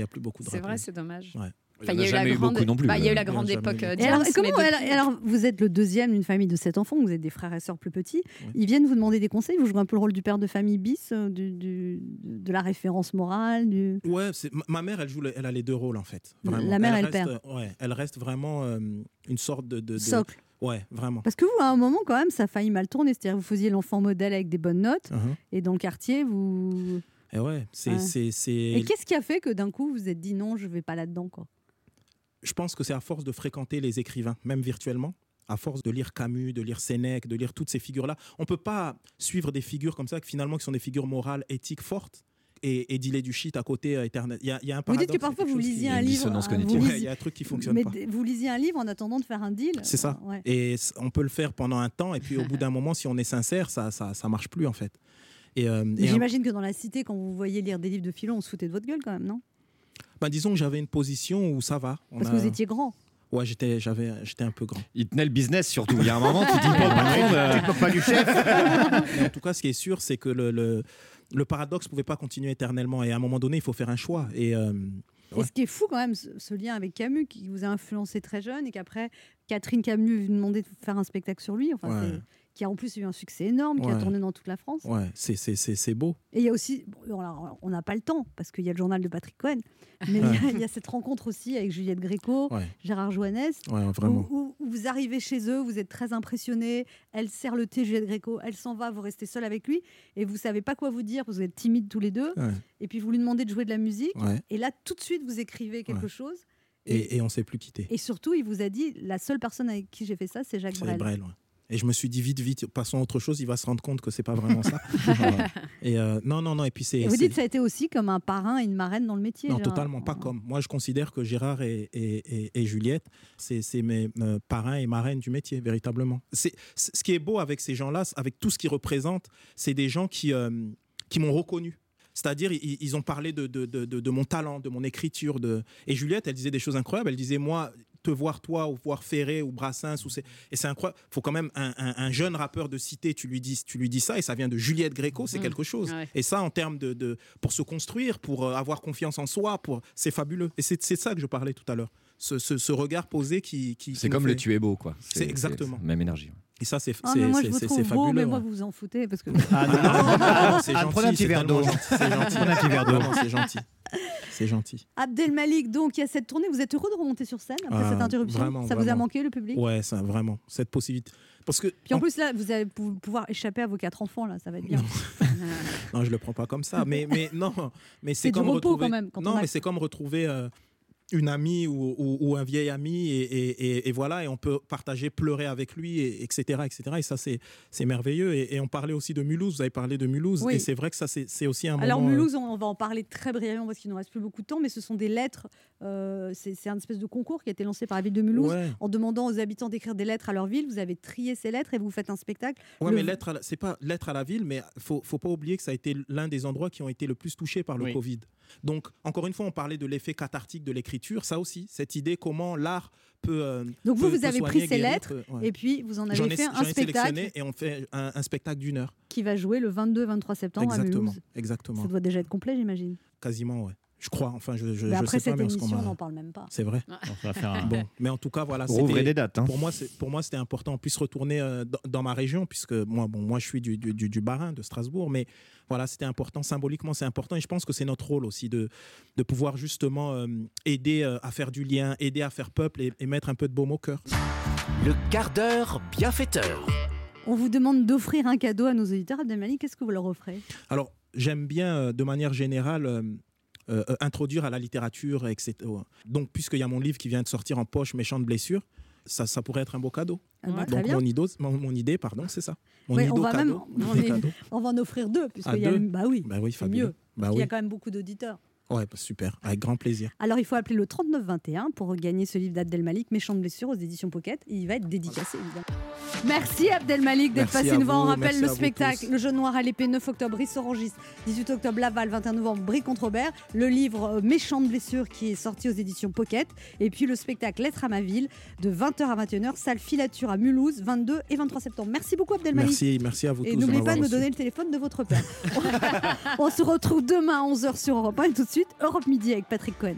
a, plus beaucoup de C'est vrai, c'est dommage. Ouais. Il y a eu la jamais eu grande- beaucoup non plus, bah, il y a eu la euh, grande époque euh, alors, comment, alors, vous êtes le deuxième d'une famille de sept enfants, vous êtes des frères et sœurs plus petits. Ils viennent vous demander des conseils, vous jouez un peu le rôle du père de famille bis, euh, du, du- de la référence morale. Du... Ouais, c'est- ma- mère, elle joue, le- elle a les deux rôles en fait. La mère et le reste, père. euh, Ouais, elle reste vraiment euh, une sorte de, de- de- Socle. Ouais, vraiment. Parce que vous, à un moment, quand même, ça a failli mal tourner. C'est-à-dire, vous faisiez l'enfant modèle avec des bonnes notes, Mhm. et dans le quartier, vous. Et ouais, c'est, Ouais. c'est, c'est- Et qu'est-ce qui a fait que d'un coup, vous vous êtes dit non, je vais pas là-dedans, quoi? Je pense que c'est à force de fréquenter les écrivains, même virtuellement, à force de lire Camus, de lire Sénèque, de lire toutes ces figures-là. On peut pas suivre des figures comme ça, qui finalement qui sont des figures morales, éthiques fortes. Et, et dealer du shit à côté euh, éternel. Il y a, il y a un Vous dites paradoxe. que parfois vous lisiez qui- un livre. euh, cognitive. vous Ouais, il y a un truc qui fonctionne mais pas. vous lisiez un livre en attendant de faire un deal. C'est ça. Ouais. Et on peut le faire pendant un temps, et puis au bout d'un moment, si on est sincère, ça, ça, ça marche plus en fait. Et, euh, un- J'imagine que dans la cité, quand vous voyez lire des livres de philo, on se foutait de votre gueule quand même, non? Ben, disons que j'avais une position où ça va. On Parce a- que vous étiez grand. Ouais, j'étais, j'avais, j'étais un peu grand. Il tenait le business surtout. Il y a un moment, tu dis pas au patron Tu moques pas du chef Mais en tout cas, ce qui est sûr, c'est que le, le, le paradoxe ne pouvait pas continuer éternellement. Et à un moment donné, il faut faire un choix. Et, euh, Et ce qui est fou quand même, ce, ce lien avec Camus qui vous a influencé très jeune et qu'après Catherine Camus vous demandait de faire un spectacle sur lui, enfin, Ouais. Qui a en plus eu un succès énorme, qui a tourné dans toute la France. ouais, c'est, beau. Et il y a aussi, bon, alors, on n'a pas le temps parce qu'il y a le journal de Patrick Cohen, mais il y a- il y, a cette rencontre aussi avec Juliette Gréco, Ouais. Gérard Joannès, Ouais, vraiment. où, vous arrivez chez eux, vous êtes très impressionné, elle sert le thé, Juliette Gréco, elle s'en va, vous restez seul avec lui et vous savez pas quoi vous dire, vous êtes timides tous les deux, et puis vous lui demandez de jouer de la musique, et là tout de suite vous écrivez quelque chose. Et, et on ne s'est plus quitté. Et surtout, il vous a dit la seule personne avec qui j'ai fait ça, c'est Jacques Brel. Brel, ouais. Et je me suis dit vite, vite, passons à autre chose. Il va se rendre compte que c'est pas vraiment ça. Et euh, non, non, non. Et puis c'est. Et vous dites que ça a été aussi comme un parrain et une marraine dans le métier. Non, Gérard. totalement pas comme. Moi, je considère que Gérard et, et- et- et Juliette, c'est mes euh, parrains et marraines du métier, véritablement. C'est c'est- Ce qui est beau avec ces gens-là, avec tout ce qu'ils représentent, c'est des gens qui, euh, qui m'ont reconnu. C'est-à-dire, ils, ils ont parlé de, de, de- de- de mon talent, de mon écriture. De... Et Juliette, elle disait des choses incroyables. Elle disait, moi, te voir toi, ou voir Ferré, ou Brassens, ou c'est... et c'est incroyable. faut quand même, un, un- un jeune rappeur de cité, tu lui, dis, tu lui dis ça, et ça vient de Juliette Gréco, c'est Mm. quelque chose. Ouais. Et ça, en termes de, de- pour se construire, pour euh, avoir confiance en soi, pour c'est fabuleux. Et c'est c'est ça que je parlais tout à l'heure. Ce, ce- ce regard posé qui, qui C'est comme le tu es beau, quoi. C'est exactement. Même énergie. Et ça, c'est Ah, c'est- mais moi, vous c'est- trouve c'est beau, fabuleux. mais moi, ouais. vous vous en foutez parce que. Ah non, non, Non, non, non, non, c'est ah, gentil, prenez un petit c'est verre d'eau. gentil, c'est gentil. Prenez un petit verre d'eau. Vraiment, c'est gentil. C'est gentil. Abdelmalik, donc il y a cette tournée. Vous êtes heureux de remonter sur scène après Ah, cette interruption? vraiment, Ça vous a vraiment. manqué le public? Ouais, ça, vraiment. Cette possibilité. Parce que. Puis en plus là, vous allez pou- pouvoir échapper à vos quatre enfants là, ça va être bien. Non, je le prends pas comme ça. Mais, mais non, mais C'est c'est du comme repos, retrouver. quand même, quand non, a- mais c'est comme retrouver euh, une amie ou, ou- ou un vieil ami et, et- et- et voilà, et on peut partager, pleurer avec lui, et, etc., etc. Et ça, c'est c'est merveilleux. Et, et on parlait aussi de Mulhouse. Vous avez parlé de Mulhouse, Oui. et c'est vrai que ça, c'est c'est aussi un Alors moment. euh, Mulhouse, on, on va en parler très brièvement parce qu'il nous reste plus beaucoup de temps, mais ce sont des lettres. euh, c'est c'est un espèce de concours qui a été lancé par la ville de Mulhouse Ouais. en demandant aux habitants d'écrire des lettres à leur ville. Vous avez trié ces lettres et vous faites un spectacle. Ouais, Le- mais lettre à la- c'est pas lettre à la ville, mais faut faut pas oublier que ça a été l'un des endroits qui ont été le plus touchés par le Oui. Covid. Donc encore une fois, on parlait de l'effet cathartique de l'écriture, ça aussi, cette idée comment l'art peut. euh, Donc vous, peut- vous peut avez soigner, pris ces guérir, lettres peut- ouais. et puis vous en avez ai, fait un spectacle sélectionné et on fait un, un spectacle d'une heure. qui va jouer le 22-23 septembre à Exactement, Mulhouse. exactement. Ça doit déjà être complet, j'imagine. Quasiment, ouais. Je crois. Enfin, je, je, Mais je après sais cette pas, mais on émission, n'en parle même pas. C'est vrai. On va faire un- Bon, mais en tout cas, voilà. Rouvrez des dates, hein. Pour moi, c'est- pour moi, c'était important. On puisse retourner euh, dans, dans ma région, puisque moi, bon, moi, je suis du, du, du, du Bas-Rhin, de Strasbourg, mais voilà, c'était important. Symboliquement, c'est important. Et je pense que c'est notre rôle aussi de, de pouvoir justement euh, aider euh, à faire du lien, aider à faire peuple et, et mettre un peu de baume au cœur. Le quart d'heure bienfaiteur. On vous demande d'offrir un cadeau à nos auditeurs. Abdelmalik, qu'est-ce que vous leur offrez? Alors, j'aime bien, euh, de manière générale, euh, euh, introduire à la littérature, etc. Donc, puisqu'il y a mon livre qui vient de sortir en poche, Méchante blessure, ça, ça pourrait être un beau cadeau. Ah bah, Donc, mon, idée, mon, mon idée, pardon, c'est ça. Mon Ouais, idée on va cadeau. même, on, est- va en offrir deux, puisqu'il y a deux une- bah oui, Bah oui, c'est mieux. Bah Il y a quand même beaucoup d'auditeurs. Ouais, bah, super, avec grand plaisir. Alors il faut appeler le 3921 pour gagner ce livre d'Abdel Malik, Méchant de blessure aux éditions Pocket. Et il va être dédicacé évidemment. Merci Abdel Malik d'être passé nous voir. On rappelle merci le spectacle. Le Jaune Noir à l'épée 9 octobre Riss-Orangis, 18 octobre Laval, 21 novembre Brie contre Robert, le livre euh, Méchant de blessure qui est sorti aux éditions Pocket et puis le spectacle Lettre à ma ville de 20h à 21h, salle Filature à Mulhouse, 22 et 23 septembre. Merci beaucoup Abdel Malik. Merci, merci à vous Et tous. de n'oubliez pas de me donner le téléphone de votre père. On se retrouve demain à 11h sur Europe 1 et tout de Europe Midi avec Patrick Cohen.